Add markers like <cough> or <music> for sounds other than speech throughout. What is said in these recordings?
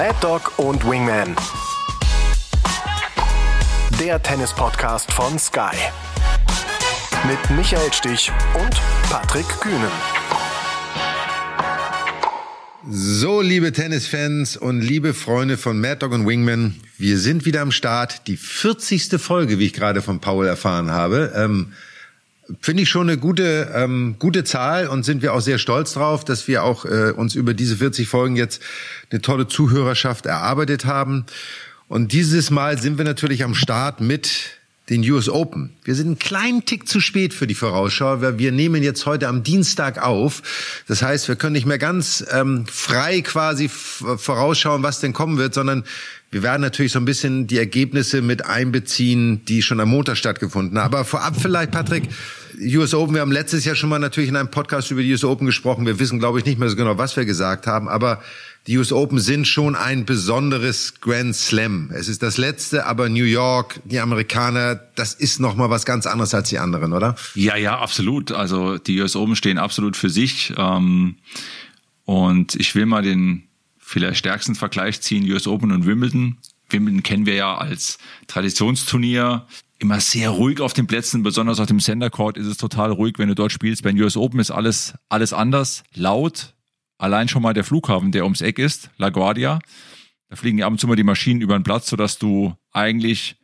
Mad Dog und Wingman. Der Tennis-Podcast von Sky. Mit Michael Stich und Patrick Kühnen. So, liebe Tennisfans und liebe Freunde von Mad Dog und Wingman, wir sind wieder am Start. Die 40. Folge, wie ich gerade von Paul erfahren habe. Ähm, Finde ich schon eine gute, ähm, gute Zahl und sind wir auch sehr stolz drauf, dass wir auch äh, uns über diese 40 Folgen jetzt eine tolle Zuhörerschaft erarbeitet haben. Und dieses Mal sind wir natürlich am Start mit den US Open. Wir sind einen kleinen Tick zu spät für die Vorausschau, weil wir nehmen jetzt heute am Dienstag auf. Das heißt, wir können nicht mehr ganz ähm, frei quasi vorausschauen, was denn kommen wird, sondern wir werden natürlich so ein bisschen die Ergebnisse mit einbeziehen, die schon am Montag stattgefunden haben. Aber vorab vielleicht, Patrick, US Open, wir haben letztes Jahr schon mal natürlich in einem Podcast über die US Open gesprochen. Wir wissen, glaube ich, nicht mehr so genau, was wir gesagt haben, aber die US Open sind schon ein besonderes Grand Slam. Es ist das letzte, aber New York, die Amerikaner, das ist noch mal was ganz anderes als die anderen, oder? Ja, ja, absolut. Also die US Open stehen absolut für sich. Ähm, und ich will mal den vielleicht stärksten Vergleich ziehen, US Open und Wimbledon. Wimbledon kennen wir ja als Traditionsturnier immer sehr ruhig auf den Plätzen, besonders auf dem Center Court ist es total ruhig, wenn du dort spielst. Beim US Open ist alles, alles anders, laut. Allein schon mal der Flughafen, der ums Eck ist, LaGuardia. Da fliegen ab und zu mal die Maschinen über den Platz, sodass du eigentlich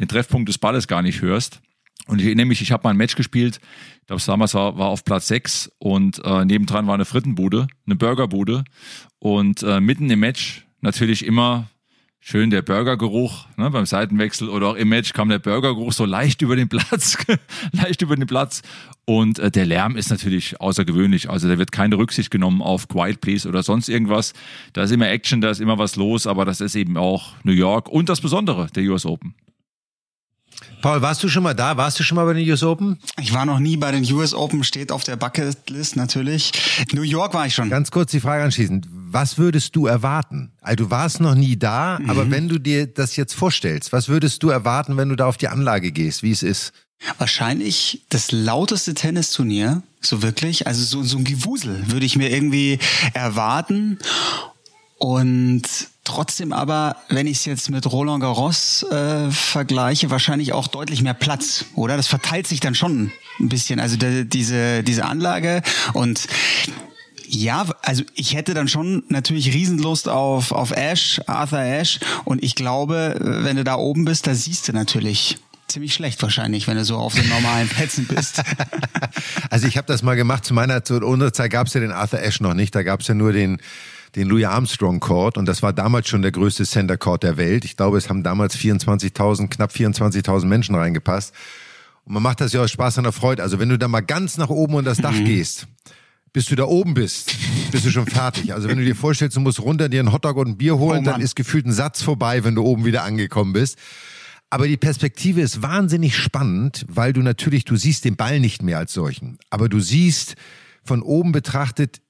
den Treffpunkt des Balles gar nicht hörst. Und ich erinnere mich, ich habe mal ein Match gespielt, ich glaube, damals war, war auf Platz 6 und äh, nebendran war eine Frittenbude, eine Burgerbude. Und äh, mitten im Match natürlich immer schön der Burgergeruch ne, beim Seitenwechsel oder auch im Match kam der Burgergeruch so leicht über den Platz, <laughs> leicht über den Platz und äh, der Lärm ist natürlich außergewöhnlich. Also da wird keine Rücksicht genommen auf Quiet Please oder sonst irgendwas. Da ist immer Action, da ist immer was los, aber das ist eben auch New York und das Besondere der US Open. Paul, warst du schon mal da? Warst du schon mal bei den US Open? Ich war noch nie bei den US Open, steht auf der Bucketlist natürlich. New York war ich schon. Ganz kurz die Frage anschließend. Was würdest du erwarten? Also du warst noch nie da, mhm. aber wenn du dir das jetzt vorstellst, was würdest du erwarten, wenn du da auf die Anlage gehst, wie es ist? Wahrscheinlich das lauteste Tennisturnier, so wirklich. Also so, so ein Gewusel würde ich mir irgendwie erwarten. Und trotzdem aber, wenn ich es jetzt mit Roland Garros äh, vergleiche, wahrscheinlich auch deutlich mehr Platz, oder? Das verteilt sich dann schon ein bisschen. Also de, diese, diese Anlage und ja, also ich hätte dann schon natürlich Riesenlust auf, auf Ash, Arthur Ash. Und ich glaube, wenn du da oben bist, da siehst du natürlich ziemlich schlecht wahrscheinlich, wenn du so auf den normalen Plätzen bist. <laughs> also ich habe das mal gemacht. Zu meiner zu unserer Zeit gab es ja den Arthur Ashe noch nicht. Da gab es ja nur den den Louis Armstrong Court und das war damals schon der größte Center Court der Welt. Ich glaube, es haben damals 24.000, knapp 24.000 Menschen reingepasst. Und man macht das ja aus Spaß und Freude. Also wenn du da mal ganz nach oben unter das Dach mhm. gehst, bis du da oben bist, bist du schon fertig. Also wenn du dir vorstellst, du musst runter dir einen Hotdog und ein Bier holen, oh dann ist gefühlt ein Satz vorbei, wenn du oben wieder angekommen bist. Aber die Perspektive ist wahnsinnig spannend, weil du natürlich, du siehst den Ball nicht mehr als solchen. Aber du siehst von oben betrachtet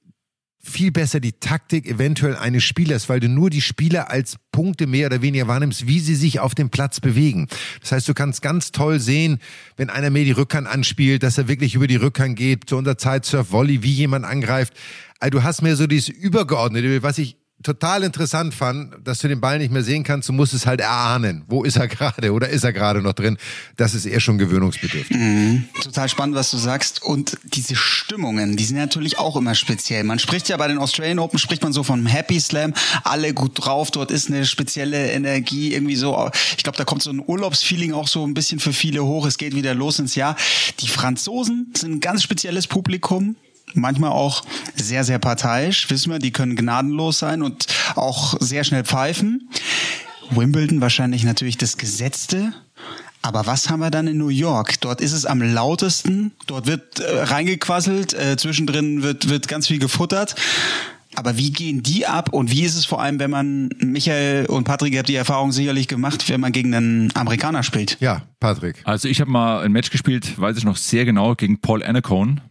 viel besser die Taktik eventuell eines Spielers, weil du nur die Spieler als Punkte mehr oder weniger wahrnimmst, wie sie sich auf dem Platz bewegen. Das heißt, du kannst ganz toll sehen, wenn einer mehr die Rückhand anspielt, dass er wirklich über die Rückhand geht, zu unserer Zeit Surf Volley, wie jemand angreift. Also du hast mehr so dieses Übergeordnete, was ich total interessant fand, dass du den Ball nicht mehr sehen kannst, du musst es halt erahnen. Wo ist er <laughs> gerade oder ist er gerade noch drin? Das ist eher schon gewöhnungsbedürftig. Mhm. Total spannend, was du sagst. Und diese Stimmungen, die sind natürlich auch immer speziell. Man spricht ja bei den Australian Open, spricht man so von Happy Slam, alle gut drauf, dort ist eine spezielle Energie, irgendwie so, ich glaube, da kommt so ein Urlaubsfeeling auch so ein bisschen für viele hoch, es geht wieder los ins Jahr. Die Franzosen sind ein ganz spezielles Publikum, manchmal auch sehr, sehr parteiisch. Wissen wir, die können gnadenlos sein und auch sehr schnell pfeifen. Wimbledon wahrscheinlich natürlich das Gesetzte. Aber was haben wir dann in New York? Dort ist es am lautesten. Dort wird äh, reingequasselt. Äh, zwischendrin wird, wird ganz viel gefuttert. Aber wie gehen die ab und wie ist es vor allem, wenn man, Michael und Patrick, ihr habt die Erfahrung sicherlich gemacht, wenn man gegen einen Amerikaner spielt? Ja, Patrick. Also ich habe mal ein Match gespielt, weiß ich noch sehr genau, gegen Paul Annacone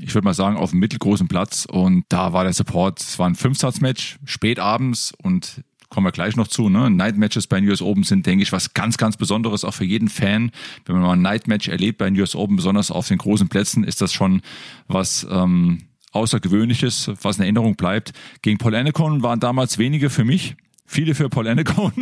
ich würde mal sagen, auf einem mittelgroßen Platz. Und da war der Support, es war ein Fünfsatzmatch, spät abends und kommen wir gleich noch zu. Ne? Night Matches bei den US Open sind, denke ich, was ganz, ganz Besonderes, auch für jeden Fan. Wenn man mal ein Night Match erlebt bei den US Open, besonders auf den großen Plätzen, ist das schon was ähm, Außergewöhnliches, was in Erinnerung bleibt. Gegen Paul Annacone waren damals wenige für mich viele für Paul Annacone.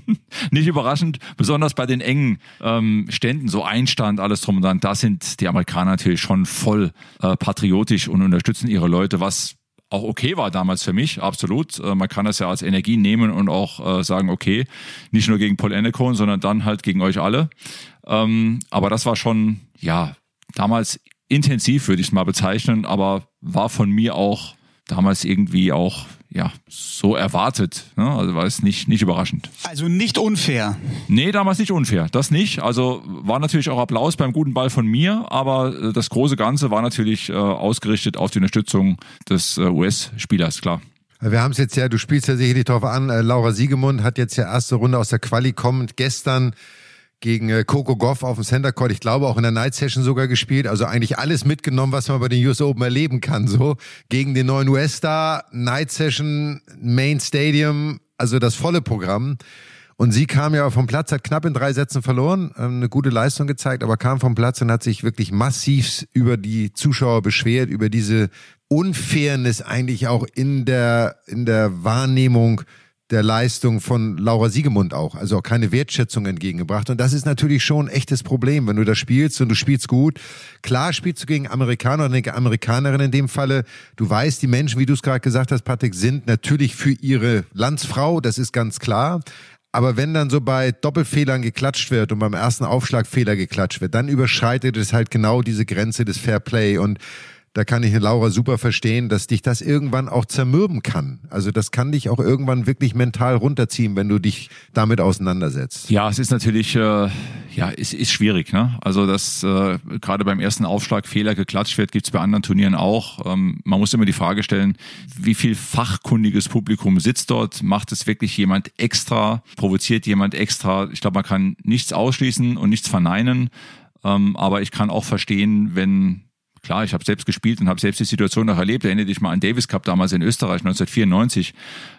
<laughs> Nicht überraschend, besonders bei den engen ähm, Ständen, so Einstand, alles drum und dran, da sind die Amerikaner natürlich schon voll äh, patriotisch und unterstützen ihre Leute, was auch okay war damals für mich, absolut. Äh, man kann das ja als Energie nehmen und auch äh, sagen, okay, nicht nur gegen Paul Annacone, sondern dann halt gegen euch alle. Ähm, aber das war schon, ja, damals intensiv, würde ich es mal bezeichnen, aber war von mir auch damals irgendwie auch ja, so erwartet. Ne? Also war es nicht, nicht überraschend. Also nicht unfair. Nee, damals nicht unfair. Das nicht. Also war natürlich auch Applaus beim guten Ball von mir, aber äh, das große Ganze war natürlich äh, ausgerichtet auf die Unterstützung des äh, US-Spielers, klar. Wir haben es jetzt ja, du spielst ja sicherlich darauf an, äh, Laura Siegemund hat jetzt ja erste Runde aus der Quali kommend gestern gegen äh, Coco Goff auf dem Center Court, ich glaube auch in der Night Session sogar gespielt, also eigentlich alles mitgenommen, was man bei den US Open erleben kann, so gegen den neuen US-Star, Night Session, Main Stadium, also das volle Programm. Und sie kam ja vom Platz, hat knapp in drei Sätzen verloren, ähm, eine gute Leistung gezeigt, aber kam vom Platz und hat sich wirklich massiv über die Zuschauer beschwert, über diese Unfairness eigentlich auch in der, in der Wahrnehmung der Leistung von Laura Siegemund auch, also auch keine Wertschätzung entgegengebracht. Und das ist natürlich schon ein echtes Problem, wenn du da spielst und du spielst gut. Klar spielst du gegen Amerikaner und eine Amerikanerin in dem Falle. Du weißt, die Menschen, wie du es gerade gesagt hast, Patrick, sind natürlich für ihre Landsfrau, das ist ganz klar. Aber wenn dann so bei Doppelfehlern geklatscht wird und beim ersten Aufschlag Fehler geklatscht wird, dann überschreitet es halt genau diese Grenze des Fair Play und da kann ich Laura super verstehen, dass dich das irgendwann auch zermürben kann. Also das kann dich auch irgendwann wirklich mental runterziehen, wenn du dich damit auseinandersetzt. Ja, es ist natürlich, äh, ja, es ist schwierig. Ne? Also dass äh, gerade beim ersten Aufschlag Fehler geklatscht wird, gibt's bei anderen Turnieren auch. Ähm, man muss immer die Frage stellen, wie viel fachkundiges Publikum sitzt dort? Macht es wirklich jemand extra? Provoziert jemand extra? Ich glaube, man kann nichts ausschließen und nichts verneinen. Ähm, aber ich kann auch verstehen, wenn Klar, ich habe selbst gespielt und habe selbst die Situation noch erlebt. Erinnere dich mal an Davis Cup damals in Österreich 1994,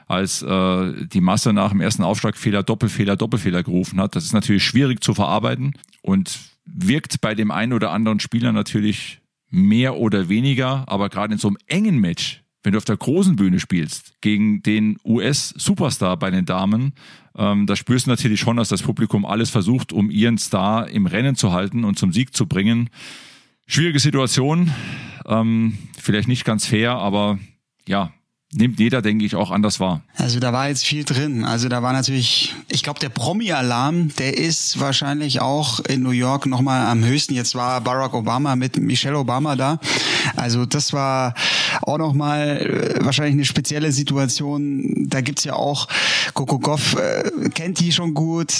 als äh, die Masse nach dem ersten Aufschlagfehler Doppelfehler, Doppelfehler gerufen hat. Das ist natürlich schwierig zu verarbeiten und wirkt bei dem einen oder anderen Spieler natürlich mehr oder weniger, aber gerade in so einem engen Match, wenn du auf der großen Bühne spielst, gegen den US-Superstar bei den Damen, ähm, da spürst du natürlich schon, dass das Publikum alles versucht, um ihren Star im Rennen zu halten und zum Sieg zu bringen. Schwierige Situation, ähm, vielleicht nicht ganz fair, aber ja, nimmt jeder, denke ich, auch anders wahr. Also da war jetzt viel drin. Also da war natürlich, ich glaube, der Promi-Alarm, der ist wahrscheinlich auch in New York nochmal am höchsten. Jetzt war Barack Obama mit Michelle Obama da. Also das war auch nochmal äh, wahrscheinlich eine spezielle Situation. Da gibt's ja auch, Goff äh, kennt die schon gut,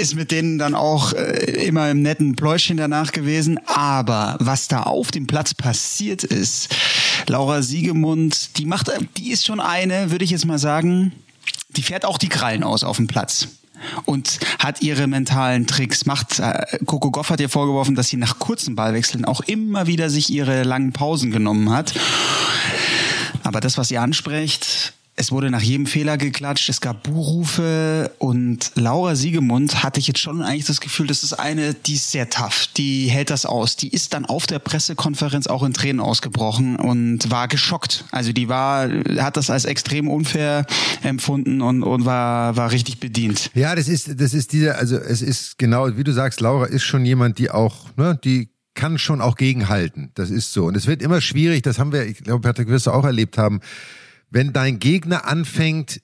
ist mit denen dann auch äh, immer im netten Pläuschen danach gewesen. Aber was da auf dem Platz passiert ist, Laura Siegemund, die macht, die ist schon eine, würde ich jetzt mal sagen, die fährt auch die Krallen aus auf dem Platz und hat ihre mentalen Tricks. Macht äh, Coco Goff hat ihr vorgeworfen, dass sie nach kurzen Ballwechseln auch immer wieder sich ihre langen Pausen genommen hat. Aber das, was ihr anspricht, es wurde nach jedem Fehler geklatscht, es gab Buhrufe und Laura Siegemund hatte ich jetzt schon eigentlich das Gefühl, das ist eine, die ist sehr tough, die hält das aus. Die ist dann auf der Pressekonferenz auch in Tränen ausgebrochen und war geschockt. Also die war, hat das als extrem unfair empfunden und, und war, war richtig bedient. Ja, das ist, das ist dieser, also es ist genau, wie du sagst, Laura ist schon jemand, die auch, ne, die kann schon auch gegenhalten. Das ist so. Und es wird immer schwierig, das haben wir, ich glaube, Patrick wirst du auch erlebt haben, wenn dein Gegner anfängt,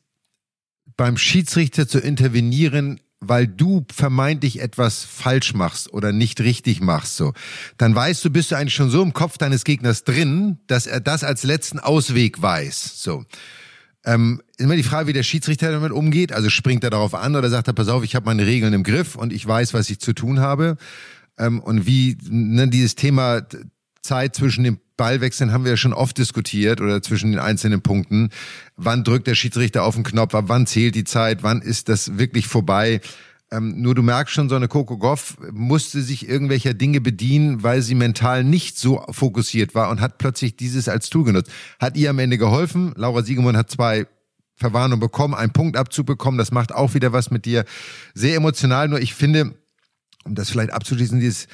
beim Schiedsrichter zu intervenieren, weil du vermeintlich etwas falsch machst oder nicht richtig machst, so, dann weißt du, bist du eigentlich schon so im Kopf deines Gegners drin, dass er das als letzten Ausweg weiß, so. Ähm, immer die Frage, wie der Schiedsrichter damit umgeht. Also springt er darauf an oder sagt er, pass auf, ich habe meine Regeln im Griff und ich weiß, was ich zu tun habe. Ähm, und wie ne, dieses Thema Zeit zwischen dem Ballwechseln haben wir ja schon oft diskutiert oder zwischen den einzelnen Punkten. Wann drückt der Schiedsrichter auf den Knopf? Wann zählt die Zeit? Wann ist das wirklich vorbei? Ähm, nur du merkst schon, so eine Coco Goff musste sich irgendwelcher Dinge bedienen, weil sie mental nicht so fokussiert war und hat plötzlich dieses als Tool genutzt. Hat ihr am Ende geholfen. Laura Siegemund hat zwei Verwarnungen bekommen, einen Punktabzug bekommen. Das macht auch wieder was mit dir. Sehr emotional. Nur ich finde, um das vielleicht abzuschließen, dieses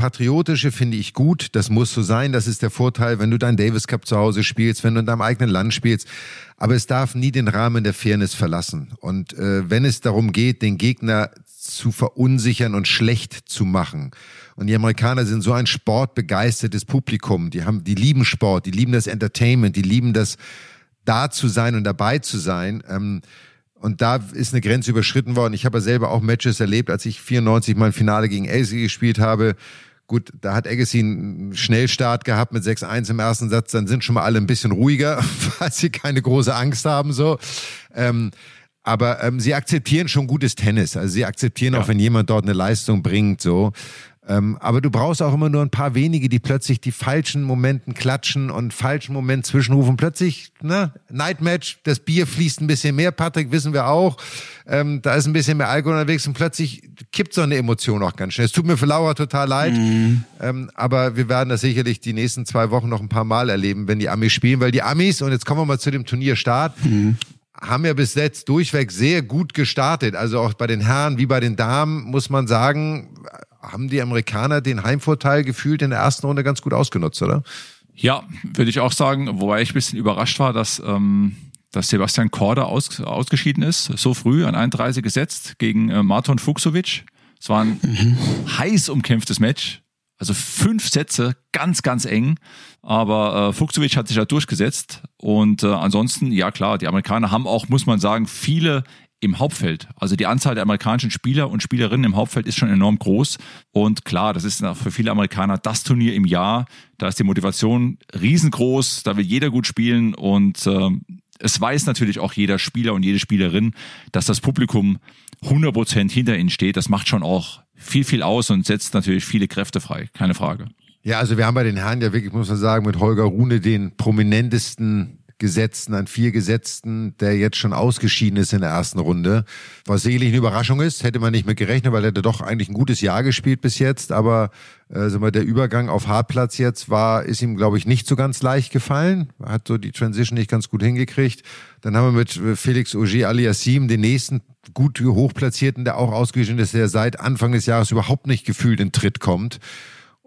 Patriotische finde ich gut. Das muss so sein. Das ist der Vorteil, wenn du deinen Davis Cup zu Hause spielst, wenn du in deinem eigenen Land spielst. Aber es darf nie den Rahmen der Fairness verlassen. Und äh, wenn es darum geht, den Gegner zu verunsichern und schlecht zu machen. Und die Amerikaner sind so ein sportbegeistertes Publikum. Die haben, die lieben Sport, die lieben das Entertainment, die lieben das da zu sein und dabei zu sein. Ähm, und da ist eine Grenze überschritten worden. Ich habe ja selber auch Matches erlebt, als ich 94 mal ein Finale gegen Agassi gespielt habe. Gut, da hat Agassi einen Schnellstart gehabt mit 6-1 im ersten Satz. Dann sind schon mal alle ein bisschen ruhiger, <laughs> falls sie keine große Angst haben, so. Ähm, aber ähm, sie akzeptieren schon gutes Tennis. Also sie akzeptieren ja. auch, wenn jemand dort eine Leistung bringt, so. Ähm, aber du brauchst auch immer nur ein paar wenige, die plötzlich die falschen Momenten klatschen und falschen Moment zwischenrufen. Plötzlich, ne, Nightmatch, das Bier fließt ein bisschen mehr, Patrick, wissen wir auch. Ähm, da ist ein bisschen mehr Alkohol unterwegs und plötzlich kippt so eine Emotion auch ganz schnell. Es tut mir für Laura total leid, mhm. ähm, aber wir werden das sicherlich die nächsten zwei Wochen noch ein paar Mal erleben, wenn die Amis spielen, weil die Amis, und jetzt kommen wir mal zu dem Turnierstart, mhm haben ja bis jetzt durchweg sehr gut gestartet. Also auch bei den Herren wie bei den Damen muss man sagen, haben die Amerikaner den Heimvorteil gefühlt in der ersten Runde ganz gut ausgenutzt, oder? Ja, würde ich auch sagen, wobei ich ein bisschen überrascht war, dass, ähm, dass Sebastian Korda aus, ausgeschieden ist, so früh an 31 gesetzt gegen äh, Marton Fuchsovic. Es war ein mhm. heiß umkämpftes Match. Also fünf Sätze, ganz, ganz eng. Aber äh, Fuchsovic hat sich da durchgesetzt. Und äh, ansonsten, ja klar, die Amerikaner haben auch, muss man sagen, viele im Hauptfeld. Also die Anzahl der amerikanischen Spieler und Spielerinnen im Hauptfeld ist schon enorm groß. Und klar, das ist für viele Amerikaner das Turnier im Jahr. Da ist die Motivation riesengroß, da will jeder gut spielen und äh, es weiß natürlich auch jeder Spieler und jede Spielerin, dass das Publikum 100% hinter ihnen steht. Das macht schon auch viel, viel aus und setzt natürlich viele Kräfte frei. Keine Frage. Ja, also wir haben bei den Herren ja wirklich, muss man sagen, mit Holger Rune den prominentesten Gesetzten, an vier Gesetzten, der jetzt schon ausgeschieden ist in der ersten Runde. Was sicherlich eine Überraschung ist, hätte man nicht mit gerechnet, weil er hätte doch eigentlich ein gutes Jahr gespielt bis jetzt. Aber äh, sag mal, der Übergang auf Hartplatz jetzt war, ist ihm, glaube ich, nicht so ganz leicht gefallen. Hat so die Transition nicht ganz gut hingekriegt. Dann haben wir mit äh, Felix Auger Aliassim den nächsten gut hochplatzierten, der auch ausgeschieden ist, der seit Anfang des Jahres überhaupt nicht gefühlt in Tritt kommt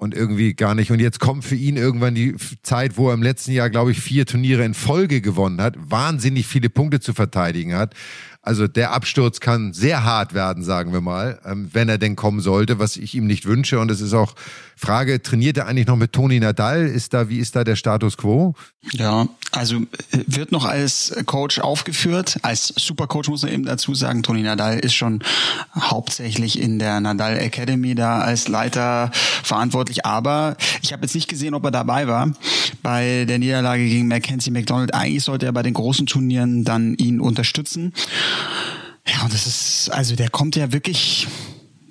und irgendwie gar nicht. Und jetzt kommt für ihn irgendwann die Zeit, wo er im letzten Jahr, glaube ich, vier Turniere in Folge gewonnen hat, wahnsinnig viele Punkte zu verteidigen hat. Also der Absturz kann sehr hart werden, sagen wir mal, ähm, wenn er denn kommen sollte, was ich ihm nicht wünsche. Und es ist auch Frage, trainiert er eigentlich noch mit Toni Nadal? Ist da, wie ist da der Status quo? Ja, also äh, wird noch als Coach aufgeführt. Als Supercoach muss man eben dazu sagen, Toni Nadal ist schon hauptsächlich in der Nadal Academy da als Leiter verantwortlich. Aber ich habe jetzt nicht gesehen, ob er dabei war bei der Niederlage gegen Mackenzie McDonald. Eigentlich sollte er bei den großen Turnieren dann ihn unterstützen. Ja, und das ist, also der kommt ja wirklich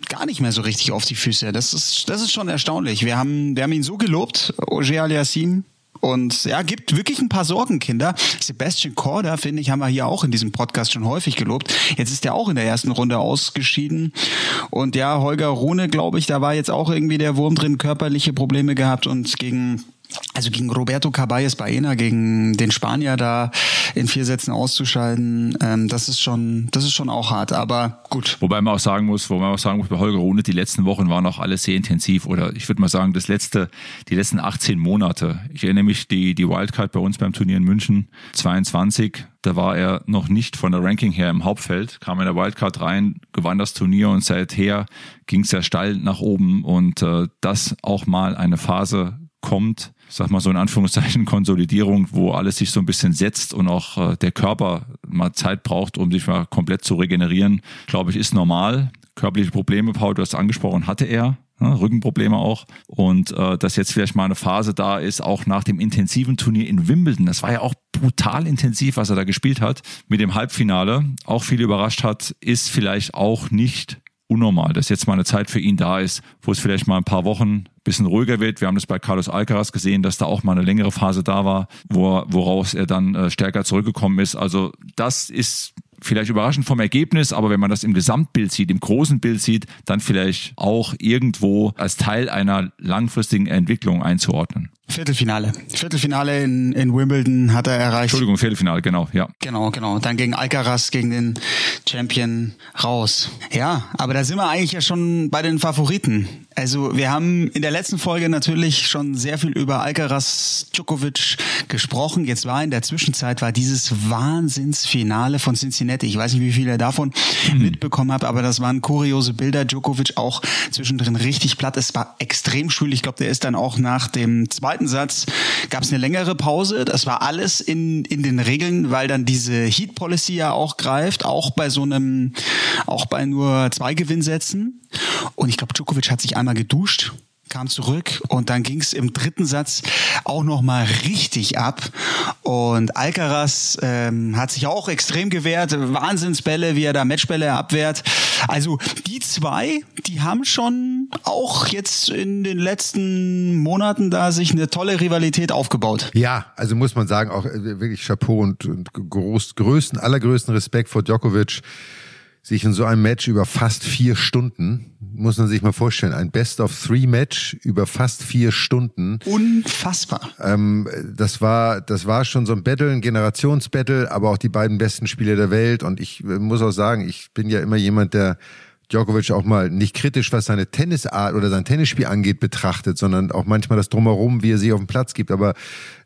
gar nicht mehr so richtig auf die Füße. Das ist, das ist schon erstaunlich. Wir haben, wir haben ihn so gelobt, Oje Aliassim. Und ja, gibt wirklich ein paar Sorgenkinder. Sebastian Korda, finde ich, haben wir hier auch in diesem Podcast schon häufig gelobt. Jetzt ist er auch in der ersten Runde ausgeschieden. Und ja, Holger Rune, glaube ich, da war jetzt auch irgendwie der Wurm drin, körperliche Probleme gehabt und gegen also gegen Roberto Caballes Baena, gegen den Spanier da in vier Sätzen auszuschalten, ähm, das ist schon, das ist schon auch hart, aber gut. Wobei man auch sagen muss, wo man auch sagen muss, bei Holger Rune, die letzten Wochen waren auch alles sehr intensiv oder ich würde mal sagen, das letzte, die letzten 18 Monate. Ich erinnere mich, die, die Wildcard bei uns beim Turnier in München 22, da war er noch nicht von der Ranking her im Hauptfeld, kam in der Wildcard rein, gewann das Turnier und seither ging es ja steil nach oben und äh, das auch mal eine Phase kommt, sag mal so in Anführungszeichen Konsolidierung, wo alles sich so ein bisschen setzt und auch äh, der Körper mal Zeit braucht, um sich mal komplett zu regenerieren, glaube ich, ist normal. Körperliche Probleme, Paul, du hast angesprochen, hatte er. Ne, Rückenprobleme auch. Und äh, dass jetzt vielleicht mal eine Phase da ist, auch nach dem intensiven Turnier in Wimbledon. Das war ja auch brutal intensiv, was er da gespielt hat. Mit dem Halbfinale auch viel überrascht hat, ist vielleicht auch nicht unnormal, dass jetzt mal eine Zeit für ihn da ist, wo es vielleicht mal ein paar Wochen bisschen ruhiger wird. Wir haben das bei Carlos Alcaraz gesehen, dass da auch mal eine längere Phase da war, wo, woraus er dann äh, stärker zurückgekommen ist. Also das ist vielleicht überraschend vom Ergebnis, aber wenn man das im Gesamtbild sieht, im großen Bild sieht, dann vielleicht auch irgendwo als Teil einer langfristigen Entwicklung einzuordnen. Viertelfinale. Viertelfinale in, in Wimbledon hat er erreicht. Entschuldigung, Viertelfinale, genau, ja. Genau, genau. Dann gegen Alcaraz, gegen den Champion raus. Ja, aber da sind wir eigentlich ja schon bei den Favoriten. Also wir haben in der letzten Folge natürlich schon sehr viel über Alcaraz Djokovic gesprochen. Jetzt war in der Zwischenzeit war dieses Wahnsinnsfinale von Cincinnati. Ich weiß nicht, wie viel ihr davon mhm. mitbekommen habt, aber das waren kuriose Bilder. Djokovic auch zwischendrin richtig platt. Es war extrem schwül. Ich glaube, der ist dann auch nach dem zweiten Satz gab es eine längere Pause. Das war alles in in den Regeln, weil dann diese Heat Policy ja auch greift, auch bei so einem, auch bei nur zwei Gewinnsätzen. Und ich glaube, Djokovic hat sich einmal geduscht kam zurück und dann ging es im dritten Satz auch noch mal richtig ab und Alcaraz ähm, hat sich auch extrem gewehrt, Wahnsinnsbälle, wie er da Matchbälle abwehrt. Also die zwei, die haben schon auch jetzt in den letzten Monaten da sich eine tolle Rivalität aufgebaut. Ja, also muss man sagen, auch äh, wirklich Chapeau und, und groß, größten, allergrößten Respekt vor Djokovic sich in so einem Match über fast vier Stunden, muss man sich mal vorstellen, ein Best-of-Three-Match über fast vier Stunden. Unfassbar. Ähm, das war, das war schon so ein Battle, ein Generationsbattle, aber auch die beiden besten Spieler der Welt. Und ich äh, muss auch sagen, ich bin ja immer jemand, der Djokovic auch mal nicht kritisch, was seine Tennisart oder sein Tennisspiel angeht, betrachtet, sondern auch manchmal das Drumherum, wie er sich auf dem Platz gibt. Aber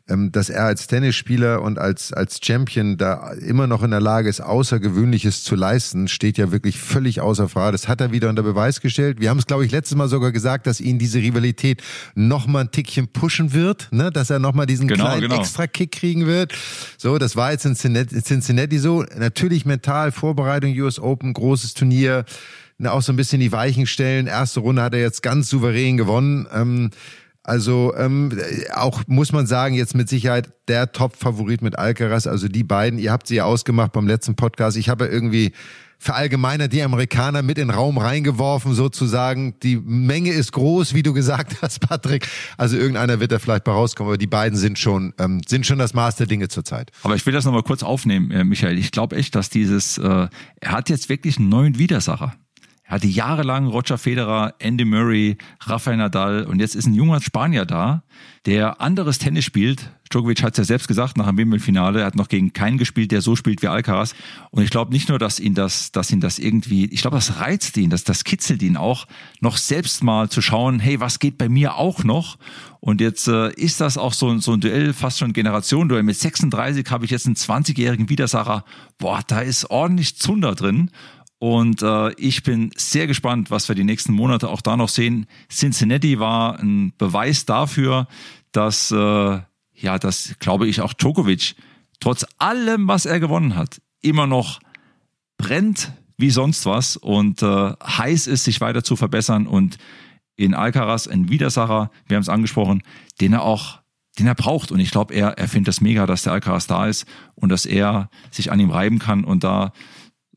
dass er als Tennisspieler und als, als Champion da immer noch in der Lage ist, Außergewöhnliches zu leisten, steht ja wirklich völlig außer Frage. Das hat er wieder unter Beweis gestellt. Wir haben es, glaube ich, letztes Mal sogar gesagt, dass ihn diese Rivalität noch mal ein Tickchen pushen wird, ne? dass er noch mal diesen genau, kleinen genau. Extra-Kick kriegen wird. So, das war jetzt in Cincinnati so. Natürlich mental, Vorbereitung, US Open, großes Turnier, ne, auch so ein bisschen die Weichen stellen. Erste Runde hat er jetzt ganz souverän gewonnen. Ähm, also ähm, auch muss man sagen, jetzt mit Sicherheit der Top-Favorit mit Alcaraz. Also die beiden, ihr habt sie ja ausgemacht beim letzten Podcast. Ich habe ja irgendwie verallgemeinert die Amerikaner mit in den Raum reingeworfen, sozusagen. Die Menge ist groß, wie du gesagt hast, Patrick. Also irgendeiner wird da vielleicht bei rauskommen, aber die beiden sind schon, ähm, sind schon das Maß der Dinge zurzeit. Aber ich will das nochmal kurz aufnehmen, äh, Michael. Ich glaube echt, dass dieses, äh, er hat jetzt wirklich einen neuen Widersacher. Er hatte jahrelang Roger Federer, Andy Murray, Rafael Nadal und jetzt ist ein junger Spanier da, der anderes Tennis spielt. Djokovic hat es ja selbst gesagt nach dem Wimbledon-Finale, er hat noch gegen keinen gespielt, der so spielt wie Alcaraz. Und ich glaube nicht nur, dass ihn das, dass ihn das irgendwie, ich glaube, das reizt ihn, dass das kitzelt ihn auch, noch selbst mal zu schauen, hey, was geht bei mir auch noch? Und jetzt äh, ist das auch so, so ein Duell, fast schon Generationenduell. Mit 36 habe ich jetzt einen 20-jährigen Widersacher. Boah, da ist ordentlich Zunder drin. Und äh, ich bin sehr gespannt, was wir die nächsten Monate auch da noch sehen. Cincinnati war ein Beweis dafür, dass, äh, ja, dass, glaube ich, auch Djokovic trotz allem, was er gewonnen hat, immer noch brennt wie sonst was und äh, heiß ist, sich weiter zu verbessern. Und in Alcaraz ein Widersacher, wir haben es angesprochen, den er auch den er braucht. Und ich glaube, er, er findet das mega, dass der Alcaraz da ist und dass er sich an ihm reiben kann und da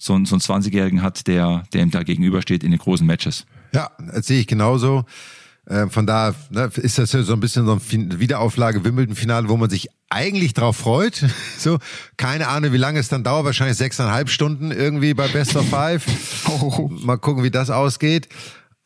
so, so einen 20-Jährigen hat, der, der ihm da gegenübersteht in den großen Matches. Ja, das sehe ich genauso. Äh, von da ne, ist das ja so ein bisschen so ein Wiederauflage Wimbledon-Finale, wo man sich eigentlich drauf freut. <laughs> So, keine Ahnung, wie lange es dann dauert, wahrscheinlich sechseinhalb Stunden irgendwie bei Best of Five. <laughs> Mal gucken, wie das ausgeht.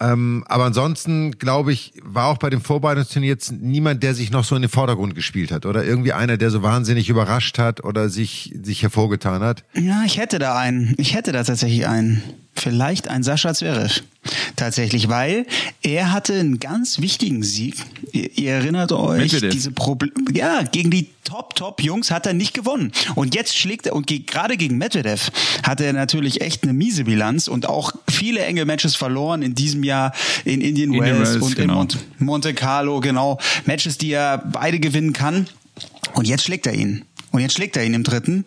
Ähm, aber ansonsten, glaube ich, war auch bei dem Vorbereitungsturnier jetzt niemand, der sich noch so in den Vordergrund gespielt hat. Oder irgendwie einer, der so wahnsinnig überrascht hat oder sich, sich hervorgetan hat. Ja, ich hätte da einen. Ich hätte da tatsächlich einen. Vielleicht ein Sascha Zverev. Tatsächlich, weil er hatte einen ganz wichtigen Sieg. Ihr, ihr erinnert euch, Medvedev. diese Probleme, ja, gegen die Top-Top-Jungs hat er nicht gewonnen. Und jetzt schlägt er, und ge gerade gegen Medvedev hat er natürlich echt eine miese Bilanz und auch viele enge Matches verloren in diesem Jahr in Indian, Indian Wells, Wells und genau. in Monte, Monte Carlo, genau. Matches, die er beide gewinnen kann. Und jetzt schlägt er ihn. Und jetzt schlägt er ihn im dritten.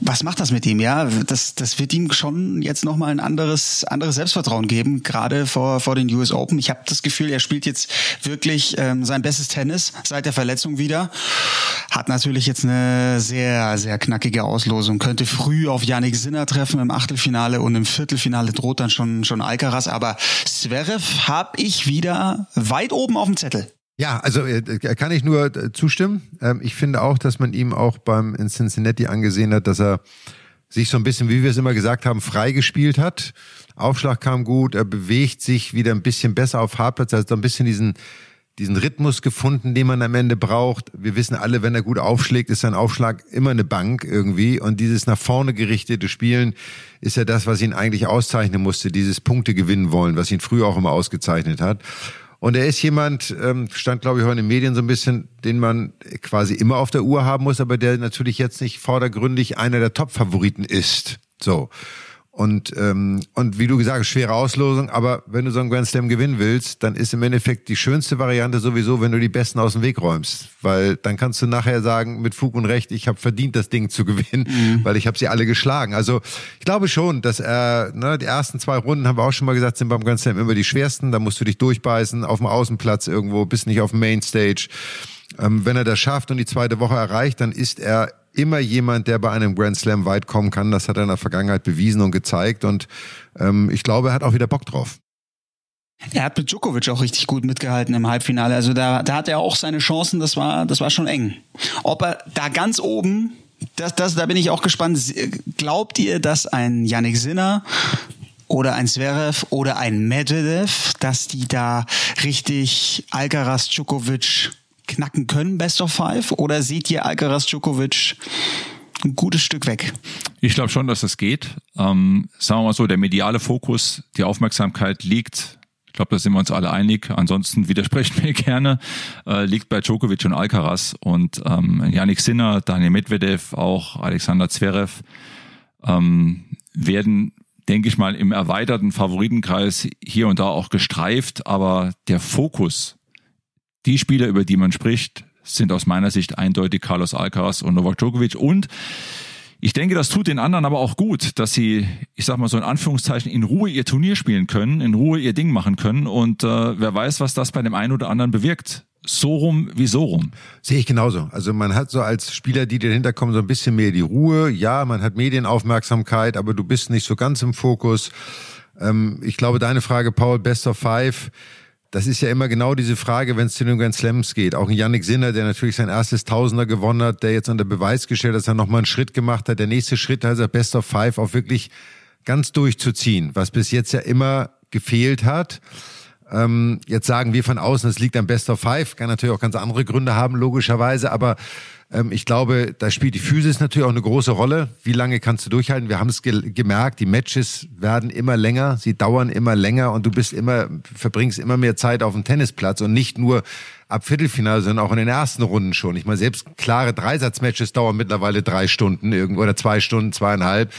Was macht das mit ihm? Ja, das, das wird ihm schon jetzt nochmal ein anderes, anderes Selbstvertrauen geben, gerade vor, vor den US Open. Ich habe das Gefühl, er spielt jetzt wirklich ähm, sein bestes Tennis seit der Verletzung wieder. Hat natürlich jetzt eine sehr, sehr knackige Auslosung. Könnte früh auf Yannick Sinner treffen im Achtelfinale und im Viertelfinale droht dann schon, schon Alcaraz. Aber Zverev habe ich wieder weit oben auf dem Zettel. Ja, also äh, kann ich nur äh, zustimmen. Ähm, ich finde auch, dass man ihm auch beim in Cincinnati angesehen hat, dass er sich so ein bisschen, wie wir es immer gesagt haben, freigespielt hat. Aufschlag kam gut, er bewegt sich wieder ein bisschen besser auf Hartplatz, also ein bisschen diesen diesen Rhythmus gefunden, den man am Ende braucht. Wir wissen alle, wenn er gut aufschlägt, ist sein Aufschlag immer eine Bank irgendwie. Und dieses nach vorne gerichtete Spielen ist ja das, was ihn eigentlich auszeichnen musste, dieses Punkte gewinnen wollen, was ihn früher auch immer ausgezeichnet hat. Und er ist jemand, ähm, stand glaube ich heute in den Medien so ein bisschen, den man quasi immer auf der Uhr haben muss, aber der natürlich jetzt nicht vordergründig einer der Top-Favoriten ist. So. Und, ähm, und wie du gesagt hast, schwere Auslosung, aber wenn du so einen Grand Slam gewinnen willst, dann ist im Endeffekt die schönste Variante sowieso, wenn du die Besten aus dem Weg räumst. Weil dann kannst du nachher sagen, mit Fug und Recht, ich habe verdient, das Ding zu gewinnen, mhm. weil ich habe sie alle geschlagen. Also ich glaube schon, dass er, ne, die ersten zwei Runden, haben wir auch schon mal gesagt, sind beim Grand Slam immer die schwersten. Da musst du dich durchbeißen, auf dem Außenplatz irgendwo, bist nicht auf dem Mainstage. Ähm, wenn er das schafft und die zweite Woche erreicht, dann ist er immer jemand, der bei einem Grand Slam weit kommen kann. Das hat er in der Vergangenheit bewiesen und gezeigt. Und ähm, ich glaube, er hat auch wieder Bock drauf. Er hat mit Djokovic auch richtig gut mitgehalten im Halbfinale. Also da, da hat er auch seine Chancen. Das war, das war schon eng. Ob er da ganz oben, das, das, da bin ich auch gespannt. Glaubt ihr, dass ein Yannick Sinner oder ein Zverev oder ein Medvedev, dass die da richtig Alcaraz, Djokovic knacken können, Best of Five? Oder seht ihr Alcaraz Djokovic ein gutes Stück weg? Ich glaube schon, dass das geht. Ähm, sagen wir mal so, der mediale Fokus, die Aufmerksamkeit liegt ich glaube, da sind wir uns alle einig. Ansonsten widersprechen wir <laughs> gerne. Äh, liegt bei Djokovic und Alcaraz und ähm, Sinner, Daniel Medvedev, auch Alexander Zverev ähm, werden, denke ich mal, im erweiterten Favoritenkreis hier und da auch gestreift. Aber der Fokus die Spieler, über die man spricht, sind aus meiner Sicht eindeutig Carlos Alcaraz und Novak Djokovic und ich denke, das tut den anderen aber auch gut, dass sie, ich sag mal so in Anführungszeichen, in Ruhe ihr Turnier spielen können, in Ruhe ihr Ding machen können und äh, wer weiß, was das bei dem einen oder anderen bewirkt. So rum wie so rum. Sehe ich genauso. Also man hat so als Spieler, die dahinter kommen, so ein bisschen mehr die Ruhe. Ja, man hat Medienaufmerksamkeit, aber du bist nicht so ganz im Fokus. Ähm, ich glaube, deine Frage, Paul, Best of Five das ist ja immer genau diese Frage, wenn es zu den Grand Slams geht. Auch ein Yannick Sinner, der natürlich sein erstes Tausender gewonnen hat, der jetzt unter Beweis gestellt hat, dass er nochmal einen Schritt gemacht hat. Der nächste Schritt, also Best of Five, auch wirklich ganz durchzuziehen, was bis jetzt ja immer gefehlt hat. Ähm, jetzt sagen wir von außen, es liegt am Best of Five, kann natürlich auch ganz andere Gründe haben, logischerweise, aber ähm, ich glaube, da spielt die Physis natürlich auch eine große Rolle. Wie lange kannst du durchhalten? Wir haben es ge gemerkt, die Matches werden immer länger, sie dauern immer länger und du bist immer, verbringst immer mehr Zeit auf dem Tennisplatz und nicht nur ab Viertelfinale, sondern auch in den ersten Runden schon. Ich meine, selbst klare Dreisatzmatches dauern mittlerweile drei Stunden irgendwo oder zwei Stunden, zweieinhalb,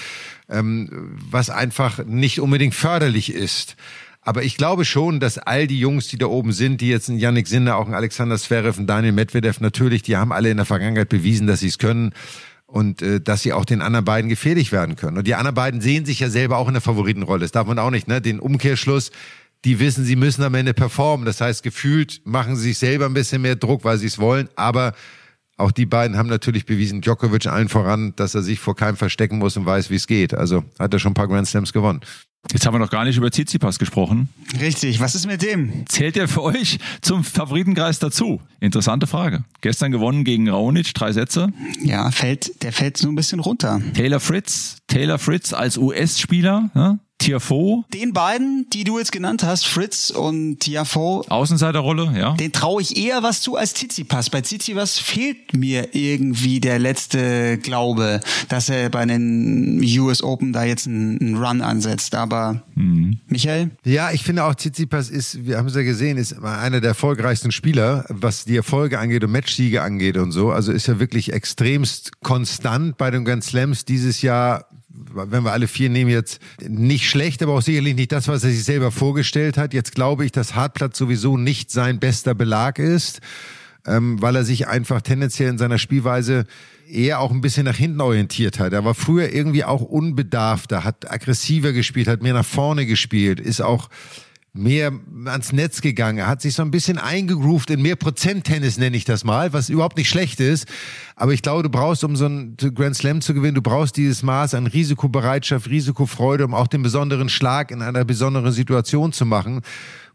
ähm, was einfach nicht unbedingt förderlich ist. Aber ich glaube schon, dass all die Jungs, die da oben sind, die jetzt ein Yannick Sinner, auch ein Alexander Zverev, ein Daniel Medvedev natürlich, die haben alle in der Vergangenheit bewiesen, dass sie es können und äh, dass sie auch den anderen beiden gefährlich werden können. Und die anderen beiden sehen sich ja selber auch in der Favoritenrolle. Das darf man auch nicht, ne? Den Umkehrschluss, die wissen, sie müssen am Ende performen. Das heißt, gefühlt machen sie sich selber ein bisschen mehr Druck, weil sie es wollen, aber auch die beiden haben natürlich bewiesen, Djokovic allen voran, dass er sich vor keinem verstecken muss und weiß, wie es geht. Also hat er schon ein paar Grand Slams gewonnen. Jetzt haben wir noch gar nicht über Tsitsipas gesprochen. Richtig, was ist mit dem? Zählt er für euch zum Favoritenkreis dazu? Interessante Frage. Gestern gewonnen gegen Raonic, drei Sätze. Ja, fällt, der fällt so ein bisschen runter. Taylor Fritz, Taylor Fritz als US-Spieler, ja? Tiafoe. Den beiden, die du jetzt genannt hast, Fritz und Tiafoe. Außenseiterrolle, ja. Den traue ich eher was zu als Tsitsipas. Bei Tsitsipas fehlt mir irgendwie der letzte Glaube, dass er bei den US Open da jetzt einen, Run ansetzt. Aber mhm. Michael? Ja, ich finde auch Tsitsipas ist, wir haben es ja gesehen, ist einer der erfolgreichsten Spieler, was die Erfolge angeht und Matchsiege angeht und so. Also ist er wirklich extremst konstant bei den Grand Slams dieses Jahr wenn wir alle vier nehmen, jetzt nicht schlecht, aber auch sicherlich nicht das, was er sich selber vorgestellt hat. Jetzt glaube ich, dass Hartplatz sowieso nicht sein bester Belag ist, ähm, weil er sich einfach tendenziell in seiner Spielweise eher auch ein bisschen nach hinten orientiert hat. Er war früher irgendwie auch unbedarfter, hat aggressiver gespielt, hat mehr nach vorne gespielt, ist auch mehr ans Netz gegangen. Er hat sich so ein bisschen eingegroovt in mehr Prozent-Tennis, nenne ich das mal, was überhaupt nicht schlecht ist. Aber ich glaube, du brauchst, um so einen Grand Slam zu gewinnen, du brauchst dieses Maß an Risikobereitschaft, Risikofreude, um auch den besonderen Schlag in einer besonderen Situation zu machen.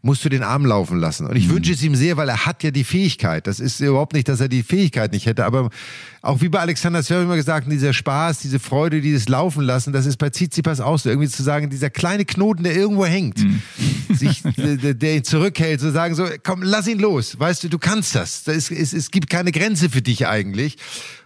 Musst du den Arm laufen lassen. Und ich mhm. wünsche es ihm sehr, weil er hat ja die Fähigkeit. Das ist überhaupt nicht, dass er die Fähigkeit nicht hätte, aber auch wie bei Alexander Zverev immer gesagt, dieser Spaß, diese Freude, dieses Laufen lassen, das ist bei Tsitsipas auch so, irgendwie zu sagen, dieser kleine Knoten, der irgendwo hängt, mhm. <laughs> sich, der, der, ihn zurückhält, zu sagen so, komm, lass ihn los, weißt du, du kannst das. ist, es, es gibt keine Grenze für dich eigentlich.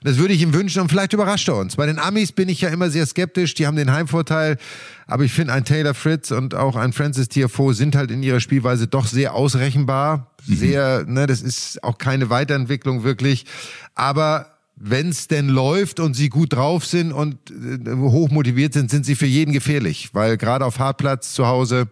Das würde ich ihm wünschen und vielleicht überrascht er uns. Bei den Amis bin ich ja immer sehr skeptisch, die haben den Heimvorteil, aber ich finde, ein Taylor Fritz und auch ein Francis Tiafoe sind halt in ihrer Spielweise doch sehr ausrechenbar. Mhm. Sehr, ne, das ist auch keine Weiterentwicklung wirklich. Aber wenn es denn läuft und sie gut drauf sind und äh, hoch motiviert sind, sind sie für jeden gefährlich. Weil gerade auf Hartplatz zu Hause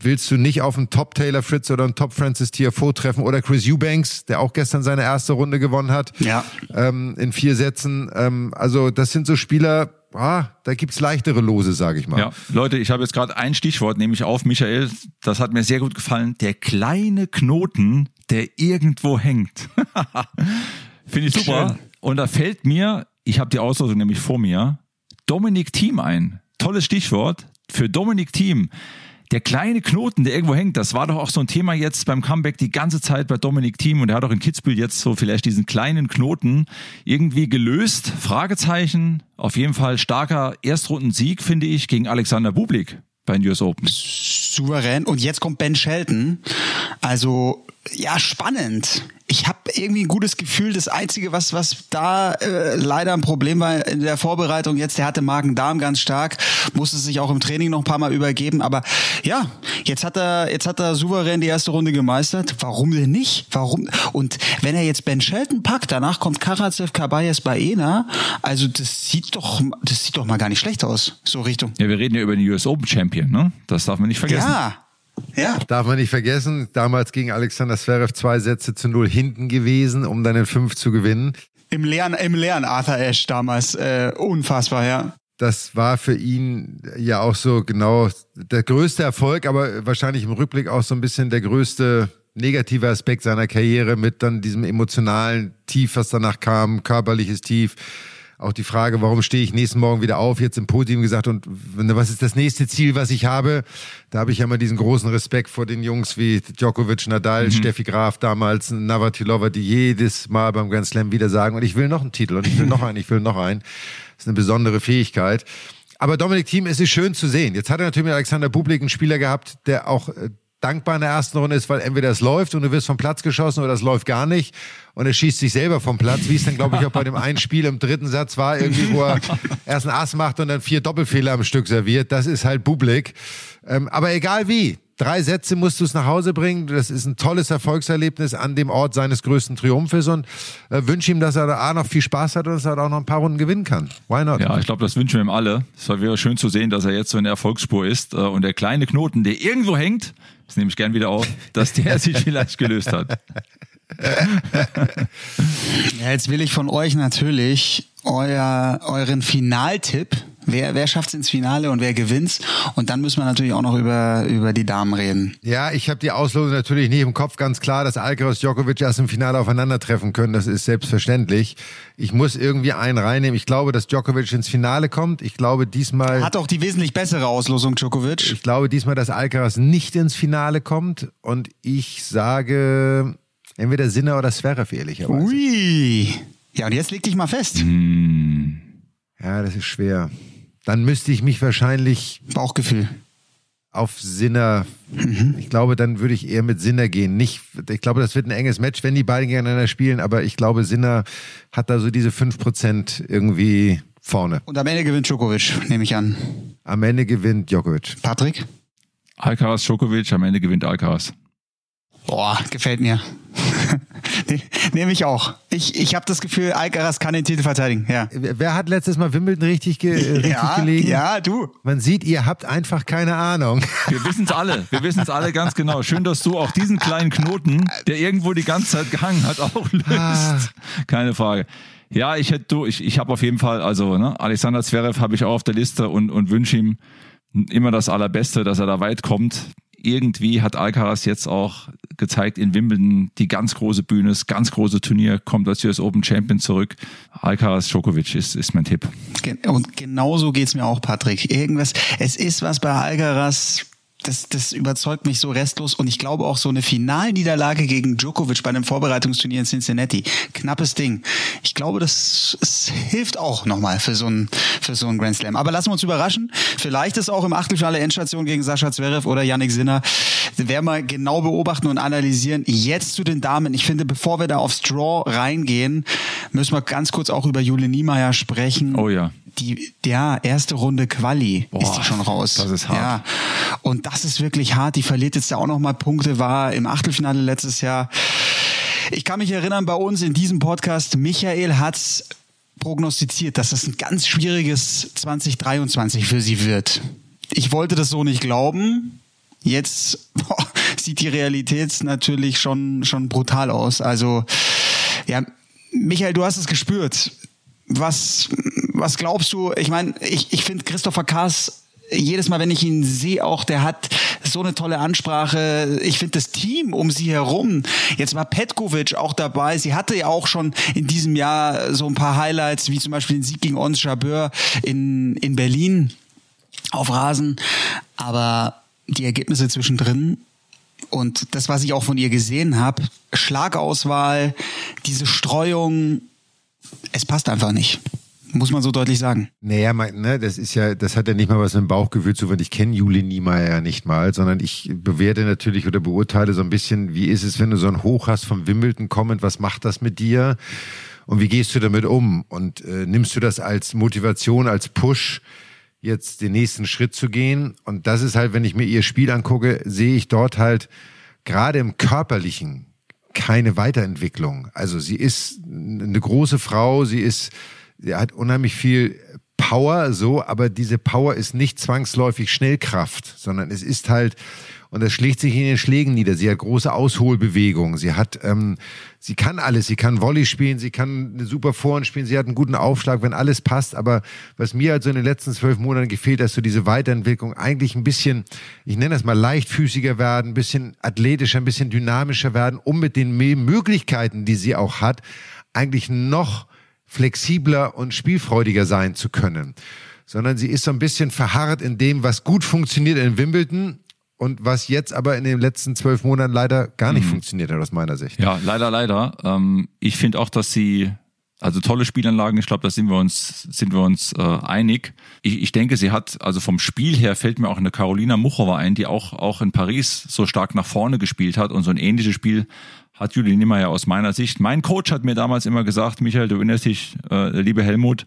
willst du nicht auf einen Top Taylor Fritz oder einen Top Francis Tiafoe treffen oder Chris Eubanks, der auch gestern seine erste Runde gewonnen hat. Ja. Ähm, in vier Sätzen. Ähm, also das sind so Spieler, ah, da gibt's leichtere Lose, sage ich mal. Ja, Leute, ich habe jetzt gerade ein Stichwort, nämlich auf Michael. Das hat mir sehr gut gefallen. Der kleine Knoten, der irgendwo hängt. <laughs> Finde ich super. Schön. Und da fällt mir, ich habe die Auslosung nämlich vor mir, Dominik Thiem ein. Tolles Stichwort für Dominik Thiem. Der kleine Knoten, der irgendwo hängt, das war doch auch so ein Thema jetzt beim Comeback die ganze Zeit bei Dominik Thiem und er hat auch in Kitzbühel jetzt so vielleicht diesen kleinen Knoten irgendwie gelöst. Fragezeichen. Auf jeden Fall starker Erstrundensieg, finde ich, gegen Alexander Bublik bei den US Open. Souverän. Und jetzt kommt Ben Shelton. Also, ja, spannend ich habe irgendwie ein gutes Gefühl. Das Einzige, was, was da äh, leider ein Problem war in der Vorbereitung jetzt, der hatte Magen-Darm ganz stark, musste sich auch im Training noch ein paar Mal übergeben. Aber ja, jetzt hat er, jetzt hat er souverän die erste Runde gemeistert. Warum denn nicht? Warum? Und wenn er jetzt Ben Shelton packt, danach kommt Karatsev Kabayes Baena. Also das sieht doch, das sieht doch mal gar nicht schlecht aus. So Richtung. Ja, wir reden ja über den US Open Champion, ne? Das darf man nicht vergessen. Ja. Ja. Darf man nicht vergessen, damals gegen Alexander Zverev zwei Sätze zu null hinten gewesen, um dann in fünf zu gewinnen. Im leeren, im leeren Arthur Ashe damals, äh, unfassbar, ja. Das war für ihn ja auch so genau der größte Erfolg, aber wahrscheinlich im Rückblick auch so ein bisschen der größte negative Aspekt seiner Karriere mit dann diesem emotionalen Tief, was danach kam, körperliches Tief auch die Frage, warum stehe ich nächsten Morgen wieder auf, jetzt im Podium gesagt und was ist das nächste Ziel, was ich habe? Da habe ich ja immer diesen großen Respekt vor den Jungs wie Djokovic, Nadal, mhm. Steffi Graf damals, Navratilova, die jedes Mal beim Grand Slam wieder sagen, und ich will noch einen Titel und ich will noch einen, ich will noch einen. Das ist eine besondere Fähigkeit. Aber Dominik Thiem, es ist schön zu sehen. Jetzt hat er natürlich mit Alexander Bublik einen Spieler gehabt, der auch äh, dankbar in der ersten Runde ist, weil entweder es läuft und du wirst vom Platz geschossen oder es läuft gar nicht und er schießt sich selber vom Platz, wie es dann, glaube ich, auch bei dem einen Spiel im dritten Satz war, irgendwie, wo er <laughs> erst einen Ass macht und dann vier Doppelfehler am Stück serviert. Das ist halt Publik. Ähm, aber egal wie, drei Sätze musst du es nach Hause bringen. Das ist ein tolles Erfolgserlebnis an dem Ort seines größten Triumphes und äh, wünsche ihm, dass er da A noch viel Spaß hat und dass er auch noch ein paar Runden gewinnen kann. Why not? Ja, ich glaube, das wünschen wir ihm alle. Es war wieder schön zu sehen, dass er jetzt so in der Erfolgsspur ist äh, und der kleine Knoten, der irgendwo hängt, das nehme ich gern wieder auf, dass der <laughs> sich vielleicht gelöst hat. ja, jetzt will ich von euch natürlich euer, euren Finaltipp. Wer, wer schafft es ins Finale und wer gewinnt's? Und dann müssen wir natürlich auch noch über, über die Damen reden. Ja, ich habe die Auslosung natürlich nicht im Kopf. Ganz klar, dass Alcaraz Djokovic erst im Finale aufeinandertreffen können. Das ist selbstverständlich. Ich muss irgendwie einen reinnehmen. Ich glaube, dass Djokovic ins Finale kommt. Ich glaube diesmal... Hat auch die wesentlich bessere Auslosung, Djokovic. Ich glaube diesmal, dass Alcaraz nicht ins Finale kommt. Und ich sage entweder Sinner oder Zverev, ehrlicherweise. Ui. Ja, und jetzt leg dich mal fest. Hm. Ja, das ist schwer. Dann müsste ich mich wahrscheinlich. Bauchgefühl. Auf Sinner. Mhm. Ich glaube, dann würde ich eher mit Sinner gehen. Nicht, ich glaube, das wird ein enges Match, wenn die beiden gegeneinander spielen, aber ich glaube, Sinner hat da so diese 5% irgendwie vorne. Und am Ende gewinnt Djokovic, nehme ich an. Am Ende gewinnt Djokovic. Patrick? Alcaraz Djokovic, am Ende gewinnt Alcaraz. Boah, gefällt mir. <laughs> Nehme ich auch. Ich, ich habe das Gefühl, Alcaraz kann den Titel verteidigen. Ja. Wer hat letztes Mal Wimbledon richtig, ge <laughs> richtig ja, gelegen? Ja, du. Man sieht, ihr habt einfach keine Ahnung. <laughs> Wir wissen es alle. Wir wissen es alle ganz genau. Schön, dass du auch diesen kleinen Knoten, der irgendwo die ganze Zeit gehangen hat, auch löst. Ah. Keine Frage. Ja, ich hätte du, ich, ich habe auf jeden Fall, also ne, Alexander Zverev habe ich auch auf der Liste und, und wünsche ihm immer das Allerbeste, dass er da weit kommt irgendwie hat Alcaraz jetzt auch gezeigt in Wimbledon die ganz große Bühne, das ganz große Turnier, kommt als US Open Champion zurück. Alcaraz Djokovic ist, ist mein Tipp. Und genauso geht's mir auch, Patrick. Irgendwas, es ist was bei Alcaraz, das, das überzeugt mich so restlos. Und ich glaube auch so eine Finalniederlage gegen Djokovic bei einem Vorbereitungsturnier in Cincinnati. Knappes Ding. Ich glaube, das, das hilft auch nochmal für so ein, für so ein Grand Slam. Aber lassen wir uns überraschen. Vielleicht ist auch im Achtelfinale Endstation gegen Sascha Zverev oder Yannick Sinner. Werden wir genau beobachten und analysieren. Jetzt zu den Damen. Ich finde, bevor wir da aufs Draw reingehen, müssen wir ganz kurz auch über Jule Niemeyer sprechen. Oh ja die ja erste Runde Quali Boah, ist die schon raus. Das ist hart. Ja. Und das ist wirklich hart. Die verliert jetzt ja auch noch mal Punkte, war im Achtelfinale letztes Jahr. Ich kann mich erinnern, bei uns in diesem Podcast, Michael hat's prognostiziert, dass das ein ganz schwieriges 2023 für sie wird. Ich wollte das so nicht glauben. Jetzt <laughs> boah, sieht die Realität natürlich schon, schon brutal aus. Also, ja, Michael, du hast es gespürt. Was, was glaubst du? Ich meine, ich, ich finde Christopher Kaas jedes Mal, wenn ich ihn sehe, auch der hat so eine tolle Ansprache. Ich finde das Team um sie herum. Jetzt war Petkovic auch dabei. Sie hatte ja auch schon in diesem Jahr so ein paar Highlights, wie zum Beispiel den Sieg gegen Ons Jabeur in, in Berlin auf Rasen. Aber die Ergebnisse zwischendrin und das, was ich auch von ihr gesehen habe, Schlagauswahl, diese Streuung, es passt einfach nicht. Muss man so deutlich sagen. Naja, mein, ne, das ist ja, das hat ja nicht mal was mit dem Bauchgefühl zu tun. Ich kenne Juli Niemeyer ja nicht mal, sondern ich bewerte natürlich oder beurteile so ein bisschen, wie ist es, wenn du so ein Hoch hast vom Wimbledon kommend, was macht das mit dir? Und wie gehst du damit um? Und äh, nimmst du das als Motivation, als Push, jetzt den nächsten Schritt zu gehen? Und das ist halt, wenn ich mir ihr Spiel angucke, sehe ich dort halt gerade im körperlichen keine Weiterentwicklung. Also sie ist eine große Frau, sie ist sie hat unheimlich viel Power, so, aber diese Power ist nicht zwangsläufig Schnellkraft, sondern es ist halt, und das schlägt sich in den Schlägen nieder. Sie hat große Ausholbewegungen. Sie hat, ähm, sie kann alles. Sie kann Volley spielen. Sie kann eine super Vorhand spielen. Sie hat einen guten Aufschlag, wenn alles passt. Aber was mir also in den letzten zwölf Monaten gefehlt, dass so diese Weiterentwicklung eigentlich ein bisschen, ich nenne das mal leichtfüßiger werden, ein bisschen athletischer, ein bisschen dynamischer werden, um mit den Möglichkeiten, die sie auch hat, eigentlich noch flexibler und spielfreudiger sein zu können, sondern sie ist so ein bisschen verharrt in dem, was gut funktioniert in Wimbledon und was jetzt aber in den letzten zwölf Monaten leider gar nicht mhm. funktioniert hat aus meiner Sicht. Ja, leider, leider. Ähm, ich finde auch, dass sie also tolle Spielanlagen, ich glaube, da sind wir uns, sind wir uns äh, einig. Ich, ich denke, sie hat, also vom Spiel her fällt mir auch eine Carolina Muchova ein, die auch, auch in Paris so stark nach vorne gespielt hat und so ein ähnliches Spiel hat Julian Niemeyer aus meiner Sicht. Mein Coach hat mir damals immer gesagt, Michael, du erinnerst dich, äh, liebe Helmut,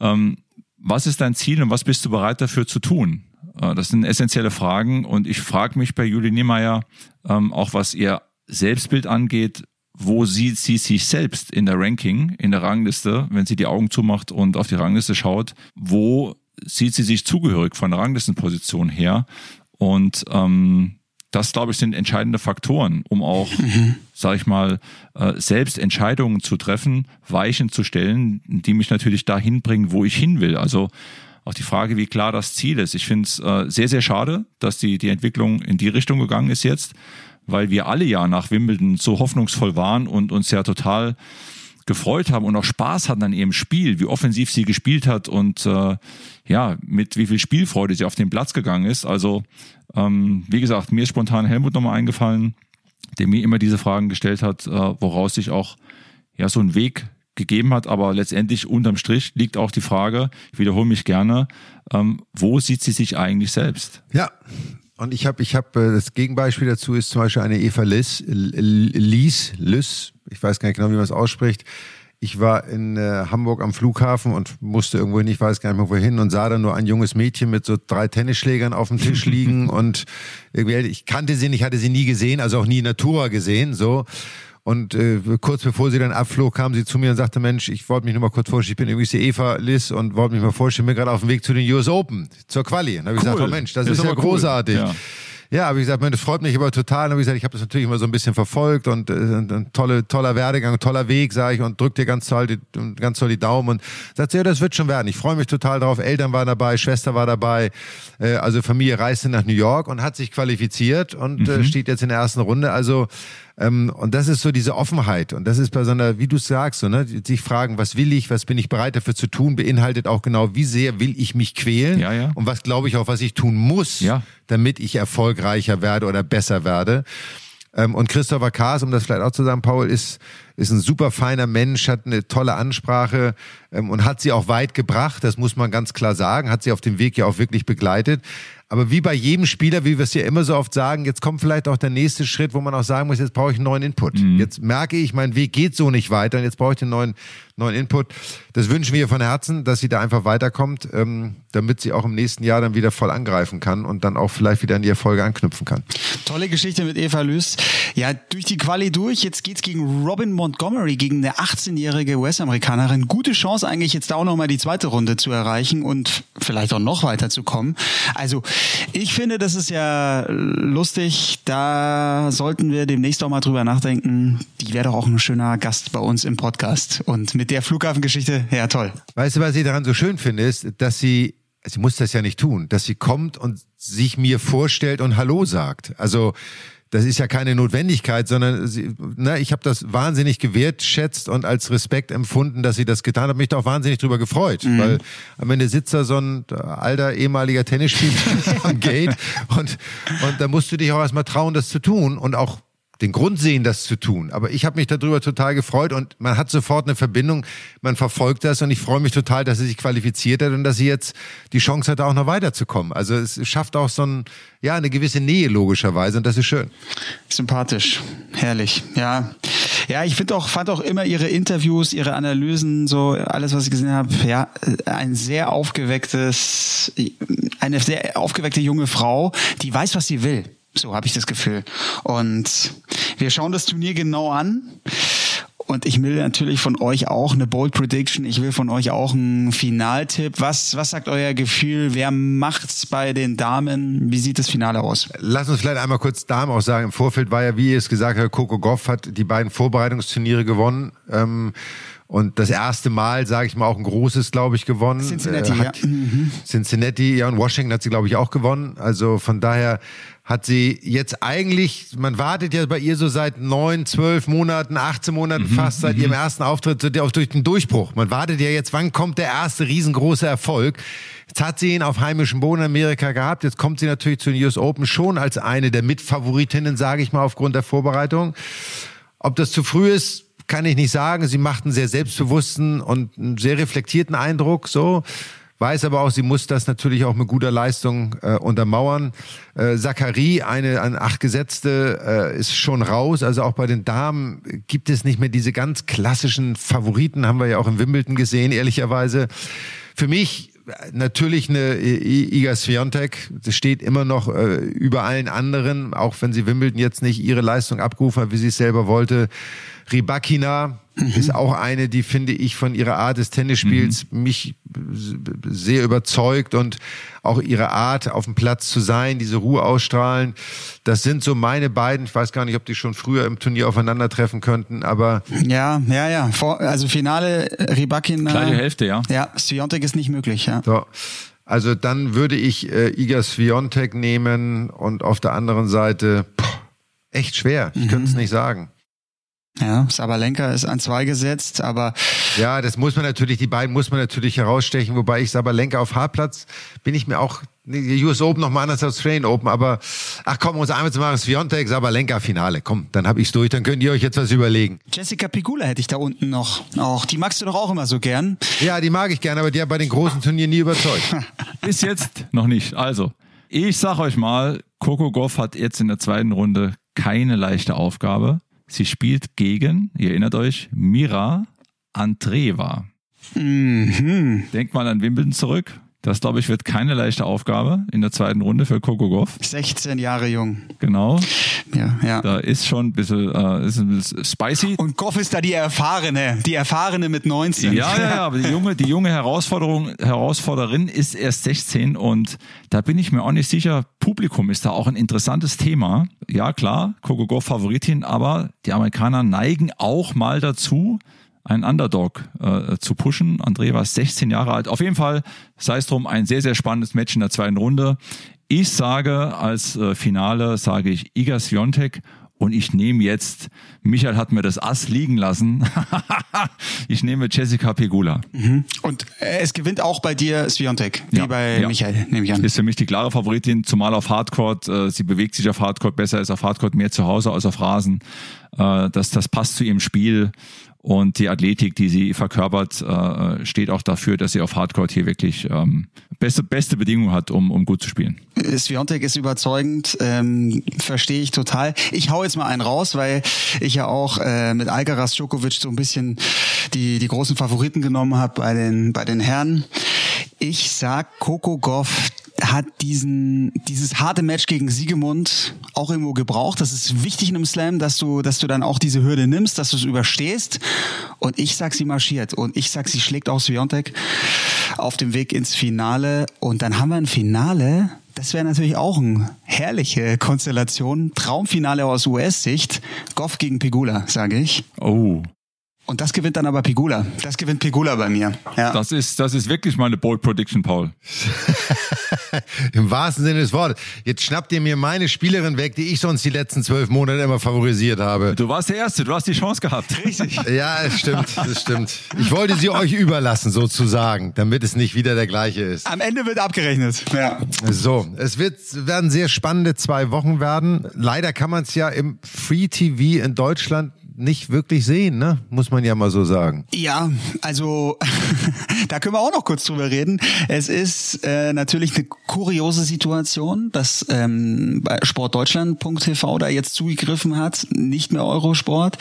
ähm, was ist dein Ziel und was bist du bereit dafür zu tun? Äh, das sind essentielle Fragen und ich frage mich bei Julian Niemeyer, ähm, auch was ihr Selbstbild angeht, wo sieht sie sich selbst in der Ranking, in der Rangliste, wenn sie die Augen zumacht und auf die Rangliste schaut, wo sieht sie sich zugehörig von der Ranglistenposition her? Und ähm, das, glaube ich, sind entscheidende Faktoren, um auch, mhm. sage ich mal, äh, selbst Entscheidungen zu treffen, Weichen zu stellen, die mich natürlich dahin bringen, wo ich hin will. Also auch die Frage, wie klar das Ziel ist. Ich finde es äh, sehr, sehr schade, dass die, die Entwicklung in die Richtung gegangen ist jetzt, weil wir alle ja nach Wimbledon so hoffnungsvoll waren und uns ja total gefreut haben und auch Spaß hatten an ihrem Spiel, wie offensiv sie gespielt hat und äh, ja, mit wie viel Spielfreude sie auf den Platz gegangen ist. Also, ähm, wie gesagt, mir ist spontan Helmut nochmal eingefallen, der mir immer diese Fragen gestellt hat, äh, woraus sich auch ja so ein Weg gegeben hat, aber letztendlich unterm Strich liegt auch die Frage, ich wiederhole mich gerne, ähm, wo sieht sie sich eigentlich selbst? Ja, und ich habe, ich habe äh, das Gegenbeispiel dazu ist zum Beispiel eine Eva Liss, Lies, Liss, ich weiß gar nicht genau, wie man es ausspricht. Ich war in äh, Hamburg am Flughafen und musste irgendwo hin, ich weiß gar nicht mehr wohin und sah dann nur ein junges Mädchen mit so drei Tennisschlägern auf dem Tisch liegen <laughs> und irgendwie, ich kannte sie nicht, hatte sie nie gesehen, also auch nie Natura gesehen, so. Und äh, kurz bevor sie dann abflog, kam sie zu mir und sagte, Mensch, ich wollte mich nur mal kurz vorstellen, ich bin übrigens die Eva Liss und wollte mich mal vorstellen, bin gerade auf dem Weg zu den US Open, zur Quali. Und habe ich gesagt, oh Mensch, das, ist, ist ja großartig. Cool. Ja. Ja, habe ich gesagt, das freut mich aber total. Und habe ich gesagt, ich habe das natürlich immer so ein bisschen verfolgt und äh, ein tolle, toller Werdegang, toller Weg, sage ich, und drück dir ganz toll, die, ganz toll die Daumen. Und sagt, ja, das wird schon werden. Ich freue mich total drauf. Eltern waren dabei, Schwester war dabei. Äh, also Familie reiste nach New York und hat sich qualifiziert und äh, mhm. äh, steht jetzt in der ersten Runde. Also und das ist so diese Offenheit. Und das ist bei so einer, wie du sagst, so, ne, sich fragen, was will ich, was bin ich bereit dafür zu tun, beinhaltet auch genau, wie sehr will ich mich quälen Ja, ja. und was glaube ich auch, was ich tun muss, Ja. damit ich erfolgreicher werde oder besser werde. Ähm, und Christopher Kaas, um das vielleicht auch zu sagen, Paul, ist, ist ein super feiner Mensch, hat eine tolle Ansprache ähm, und hat sie auch weit gebracht, das muss man ganz klar sagen, hat sie auf dem Weg ja auch wirklich begleitet. Aber wie bei jedem Spieler, wie wir es ja immer so oft sagen, jetzt kommt vielleicht auch der nächste Schritt, wo man auch sagen muss, jetzt brauche ich einen neuen Input. Jetzt merke ich, mein Weg geht so nicht weiter und jetzt brauche ich einen neuen, neuen Input. Das wünschen wir ihr von Herzen, dass sie da einfach weiterkommt, ähm, damit sie auch im nächsten Jahr dann wieder voll angreifen kann und dann auch vielleicht wieder an die Erfolge anknüpfen kann. Tolle Geschichte mit Eva Lüst. Ja, durch die Quali durch. Jetzt geht's gegen Robin Montgomery, gegen eine 18-jährige US-Amerikanerin. Gute Chance eigentlich jetzt da auch nochmal die zweite Runde zu erreichen und vielleicht auch noch weiter zu kommen. Also ich finde, das ist ja lustig. Da sollten wir demnächst auch mal drüber nachdenken. Die wäre doch auch ein schöner Gast bei uns im Podcast. Und mit der Flughafengeschichte, ja toll. Weißt du, was ich daran so schön finde, ist, dass sie, sie muss das ja nicht tun, dass sie kommt und sich mir vorstellt und Hallo sagt. Also das ist ja keine Notwendigkeit, sondern sie, na, ich habe das wahnsinnig gewertschätzt und als Respekt empfunden, dass sie das getan hat. Mich da auch wahnsinnig drüber gefreut, weil am Ende sitzt da so ein alter ehemaliger Tennisspieler <laughs> am Gate und, und da musst du dich auch erstmal trauen, das zu tun und auch den Grund sehen, das zu tun. Aber ich habe mich darüber total gefreut und man hat sofort eine Verbindung, man verfolgt das und ich freue mich total, dass sie sich qualifiziert hat und dass sie jetzt die Chance hat, auch noch weiterzukommen. Also es schafft auch so ein, ja, eine gewisse Nähe logischerweise und das ist schön. Sympathisch, herrlich, ja. Ja, ich finde auch, fand auch immer ihre Interviews, ihre Analysen, so alles, was ich gesehen habe, ja, ein sehr aufgewecktes, eine sehr aufgeweckte junge Frau, die weiß, was sie will. So habe ich das Gefühl. Und wir schauen das Turnier genau an. Und ich will natürlich von euch auch eine Bold Prediction. Ich will von euch auch einen Finaltipp. Was, was sagt euer Gefühl? Wer macht's bei den Damen? Wie sieht das Finale aus? Lass uns vielleicht einmal kurz Damen auch sagen. Im Vorfeld war ja, wie ihr es gesagt habt, Coco Goff hat die beiden Vorbereitungsturniere gewonnen. Ähm, und das erste Mal, sage ich mal, auch ein großes, glaube ich, gewonnen. Cincinnati, Äh, hat ja. Mhm. Cincinnati, ja, und Washington hat sie, glaube ich, auch gewonnen. Also von daher hat sie jetzt eigentlich, man wartet ja bei ihr so seit neun, zwölf Monaten, 18 Monaten fast seit ihrem ersten Auftritt so der- durch den Durchbruch. Man wartet ja jetzt, wann kommt der erste riesengroße Erfolg? Jetzt hat sie ihn auf heimischem Boden in Amerika gehabt. Jetzt kommt sie natürlich zu den US Open schon als eine der Mitfavoritinnen, sage ich mal, aufgrund der Vorbereitung. Ob das zu früh ist, kann ich nicht sagen. Sie macht einen sehr selbstbewussten und einen sehr reflektierten Eindruck, so. Weiß aber auch, sie muss das natürlich auch mit guter Leistung äh, untermauern. Äh, Zachary, eine an acht gesetzte, äh, ist schon raus. Also auch bei den Damen gibt es nicht mehr diese ganz klassischen Favoriten, haben wir ja auch in Wimbledon gesehen, ehrlicherweise. Für mich natürlich eine Iga Swiatek. Steht immer noch äh, über allen anderen, auch wenn sie Wimbledon jetzt nicht ihre Leistung abgerufen hat, wie sie es selber wollte. Ribakina ist auch eine, die finde ich von ihrer Art des Tennisspiels mich sehr überzeugt und auch ihre Art auf dem Platz zu sein, diese Ruhe ausstrahlen. Das sind so meine beiden. Ich weiß gar nicht, ob die schon früher im Turnier aufeinandertreffen könnten, aber Ja, ja, ja. Vor, also Finale äh, Rybakina. Gleiche Hälfte, ja. Ja, Sviontek ist nicht möglich, ja. So. Also dann würde ich äh, Iga Swiatek nehmen und auf der anderen Seite poh, echt schwer. Ich könnte es nicht sagen. Ja, Sabalenka ist an zwei gesetzt, aber Ja, das muss man natürlich, die beiden muss man natürlich herausstechen, wobei ich Sabalenka auf Hartplatz bin ich mir auch, nee, die US Open noch mal anders als Australian Open, aber ach komm, um uns einmal zu machen, Swiatek, Sabalenka Finale, komm, dann hab ich's durch, dann könnt ihr euch jetzt was überlegen. Jessica Pigula hätte ich da unten noch. Auch die magst du doch auch immer so gern. Ja, die mag ich gerne, aber die hat bei den großen Turnieren nie überzeugt. <laughs> Bis jetzt noch nicht. Also, ich sag euch mal, Coco Goff hat jetzt in der zweiten Runde keine leichte Aufgabe. Sie spielt gegen, ihr erinnert euch, Mira Andreeva. Mhm. Denkt mal an Wimbledon zurück. Das, glaube ich, wird keine leichte Aufgabe in der zweiten Runde für Coco Goff. 16 Jahre jung. Genau. Ja, ja. Da ist schon ein bisschen, äh, ist ein bisschen spicy. Und Goff ist da die Erfahrene, die Erfahrene mit 19. Ja, ja, ja, aber die junge, die junge Herausforderung, Herausforderin ist erst 16 und da bin ich mir auch nicht sicher. Publikum ist da auch ein interessantes Thema. Ja, klar, Coco Goff Favoritin, aber die Amerikaner neigen auch mal dazu, einen Underdog äh, zu pushen. André war 16 Jahre alt. Auf jeden Fall, sei es drum, ein sehr, sehr spannendes Match in der zweiten Runde. Ich sage als äh, Finale, sage ich Iga Swiatek und ich nehme jetzt, Michael hat mir das Ass liegen lassen, <laughs> ich nehme Jessica Pegula. Mhm. Und äh, es gewinnt auch bei dir Sviontek, wie Ja, bei ja. Michael, nehme ich an. Ist für mich die klare Favoritin, zumal auf Hardcourt. Äh, sie bewegt sich auf Hardcourt besser, ist auf Hardcourt mehr zu Hause als auf Rasen. Äh, das, das passt zu ihrem Spiel. Und die Athletik, die sie verkörpert, äh, steht auch dafür, dass sie auf Hardcourt hier wirklich ähm, beste, beste Bedingungen hat, um, um gut zu spielen. Sviontek ist überzeugend, ähm, verstehe ich total. Ich hau jetzt mal einen raus, weil ich ja auch äh, mit Alcaraz Djokovic so ein bisschen die, die großen Favoriten genommen habe bei den, bei den Herren. Ich sag, Coco Goff hat diesen, dieses harte Match gegen Siegemund auch irgendwo gebraucht. Das ist wichtig in einem Slam, dass du, dass du dann auch diese Hürde nimmst, dass du es überstehst. Und ich sag, sie marschiert. Und ich sag, sie schlägt auch Sviontek auf dem Weg ins Finale. Und dann haben wir ein Finale. Das wäre natürlich auch eine herrliche Konstellation. Traumfinale aus US-Sicht. Goff gegen Pegula, sage ich. Oh, Und das gewinnt dann aber Pegula. Das gewinnt Pegula bei mir. Ja. das ist, das ist wirklich meine Bold Prediction, Paul. <laughs> Im wahrsten Sinne des Wortes. Jetzt schnappt ihr mir meine Spielerin weg, die ich sonst die letzten zwölf Monate immer favorisiert habe. Du warst der Erste, du hast die Chance gehabt. Richtig. <laughs> Ja, es stimmt, das stimmt. Ich wollte sie euch überlassen, sozusagen, damit es nicht wieder der gleiche ist. Am Ende wird abgerechnet. Ja. So, es wird, werden sehr spannende zwei Wochen werden. Leider kann man es ja im Free TV in Deutschland nicht wirklich sehen, ne? Muss man ja mal so sagen. Ja, also <laughs> da können wir auch noch kurz drüber reden. Es ist äh, natürlich eine kuriose Situation, dass ähm, sportdeutschland.tv da jetzt zugegriffen hat, nicht mehr Eurosport.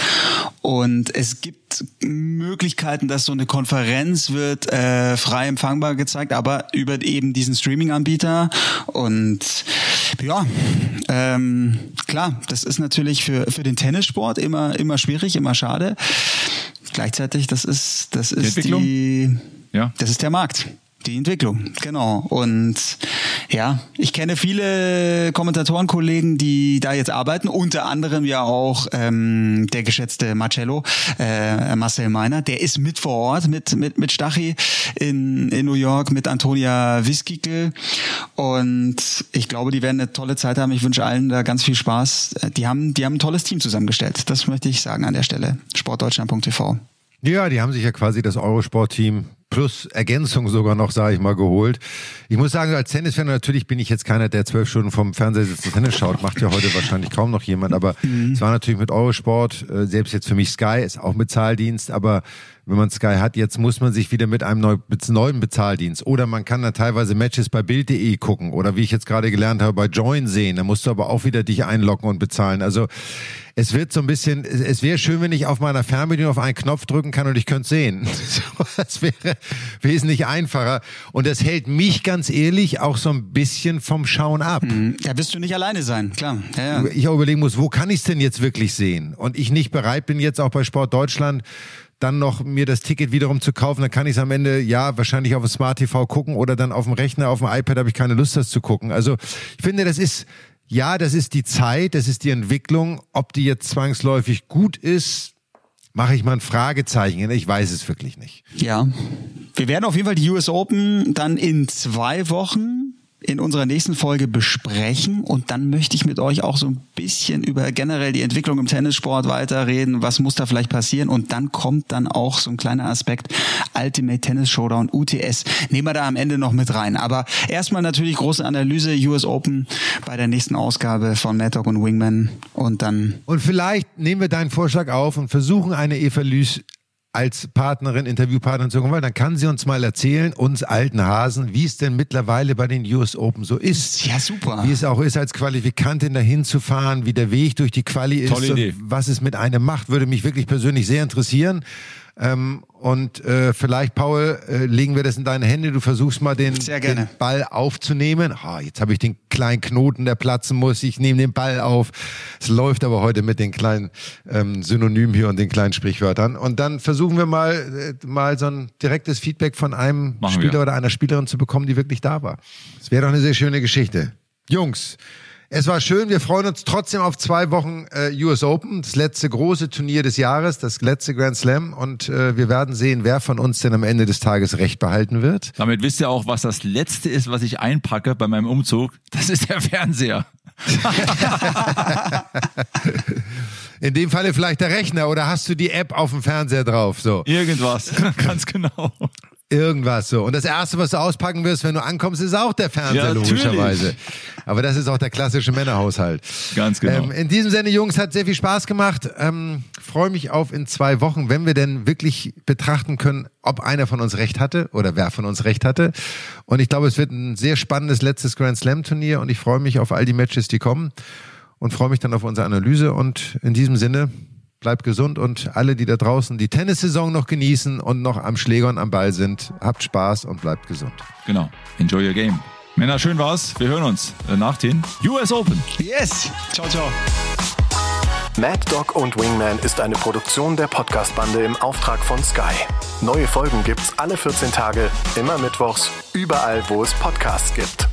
Und es gibt Möglichkeiten, dass so eine Konferenz wird äh, frei empfangbar gezeigt, aber über eben diesen Streaming-Anbieter. Und ja, ähm, klar, das ist natürlich für, für den Tennissport immer, immer schwierig, immer schade. Gleichzeitig, das ist, das ist Entwicklung? die, Ja. das ist der Markt. Die Entwicklung, genau. Und ja, ich kenne viele Kommentatorenkollegen, die da jetzt arbeiten, unter anderem ja auch ähm, der geschätzte Marcello, äh, Marcel Meiner, der ist mit vor Ort mit, mit, mit Stachy in, in New York, mit Antonia Wiskikel. Und ich glaube, die werden eine tolle Zeit haben. Ich wünsche allen da ganz viel Spaß. Die haben, die haben ein tolles Team zusammengestellt. Das möchte ich sagen an der Stelle. Sportdeutschland.tv. Ja, die haben sich ja quasi das Eurosport-Team plus Ergänzung sogar noch, sage ich mal, geholt. Ich muss sagen, als Tennisfan natürlich bin ich jetzt keiner, der zwölf Stunden vom Fernseher sitzt und Tennis schaut. Macht ja heute <laughs> wahrscheinlich kaum noch jemand. Aber es war natürlich mit Eurosport, äh, selbst jetzt für mich Sky, ist auch Bezahldienst. Aber wenn man Sky hat, jetzt muss man sich wieder mit einem neu, mit neuen Bezahldienst. Oder man kann dann teilweise Matches bei Bild.de gucken. Oder wie ich jetzt gerade gelernt habe, bei Join sehen. Da musst du aber auch wieder dich einloggen und bezahlen. Also es wird so ein bisschen, es wäre schön, wenn ich auf meiner Fernbedienung auf einen Knopf drücken kann und ich könnte sehen. <laughs> Das wäre wesentlich einfacher. Und das hält mich ganz ehrlich auch so ein bisschen vom Schauen ab. Da wirst du nicht alleine sein, klar. Ja, ja. Ich auch überlegen muss, wo kann ich es denn jetzt wirklich sehen? Und ich nicht bereit bin, jetzt auch bei Sport Deutschland dann noch mir das Ticket wiederum zu kaufen, dann kann ich es am Ende ja wahrscheinlich auf dem Smart TV gucken oder dann auf dem Rechner, auf dem iPad habe ich keine Lust, das zu gucken. Also ich finde, das ist ja, das ist die Zeit, das ist die Entwicklung. Ob die jetzt zwangsläufig gut ist, mache ich mal ein Fragezeichen. Ich weiß es wirklich nicht. Ja. Wir werden auf jeden Fall die US Open dann in zwei Wochen in unserer nächsten Folge besprechen. Und dann möchte ich mit euch auch so ein bisschen über generell die Entwicklung im Tennissport weiterreden, was muss da vielleicht passieren? Und dann kommt dann auch so ein kleiner Aspekt. Ultimate Tennis Showdown UTS. Nehmen wir da am Ende noch mit rein, aber erstmal natürlich große Analyse. US Open bei der nächsten Ausgabe von Mad Dog und Wingman. Und dann Und vielleicht nehmen wir deinen Vorschlag auf und versuchen eine Eva Lüß als Partnerin, Interviewpartnerin zu kommen, weil dann kann sie uns mal erzählen, uns alten Hasen, wie es denn mittlerweile bei den US Open so ist. ja super. Wie es auch ist, als Qualifikantin dahin zu fahren, wie der Weg durch die Quali ist Tolle Idee. und was es mit einem macht, würde mich wirklich persönlich sehr interessieren. Ähm, und äh, vielleicht, Paul, äh, legen wir das in deine Hände. Du versuchst mal den, Sehr gerne. den Ball aufzunehmen. Ah, jetzt habe ich den kleinen Knoten, der platzen muss. Ich nehme den Ball auf. Es läuft aber heute mit den kleinen ähm, Synonymen hier und den kleinen Sprichwörtern. Und dann versuchen wir mal, äh, mal so ein direktes Feedback von einem Machen Spieler wir. oder einer Spielerin zu bekommen, die wirklich da war. Das wäre doch eine sehr schöne Geschichte. Jungs, es war schön. Wir freuen uns trotzdem auf zwei Wochen äh, US Open, das letzte große Turnier des Jahres, das letzte Grand Slam. Und äh, wir werden sehen, wer von uns denn am Ende des Tages recht behalten wird. Damit wisst ihr auch, was das Letzte ist, was ich einpacke bei meinem Umzug. Das ist der Fernseher. <laughs> In dem Falle vielleicht der Rechner oder hast du die App auf dem Fernseher drauf? So. Irgendwas, <laughs> ganz genau. Irgendwas so. Und das Erste, was du auspacken wirst, wenn du ankommst, ist auch der Fernseher, ja, logischerweise. Aber das ist auch der klassische Männerhaushalt. Ganz genau. Ähm, in diesem Sinne, Jungs, hat sehr viel Spaß gemacht. Ähm, Freue mich auf in zwei Wochen, wenn wir denn wirklich betrachten können, ob einer von uns recht hatte oder wer von uns recht hatte. Und ich glaube, es wird ein sehr spannendes letztes Grand Slam Turnier und ich freue mich auf all die Matches, die kommen und freue mich dann auf unsere Analyse. Und in diesem Sinne, bleibt gesund und alle, die da draußen die Tennissaison noch genießen und noch am Schlägern am Ball sind, habt Spaß und bleibt gesund. Genau. Enjoy your game. Männer, schön war's. Wir hören uns äh, nach den US Open. Yes. Ciao, ciao. Mad Dog und Wingman ist eine Produktion der Podcast-Bande im Auftrag von Sky. Neue Folgen gibt's alle 14 Tage, immer mittwochs, überall, wo es Podcasts gibt.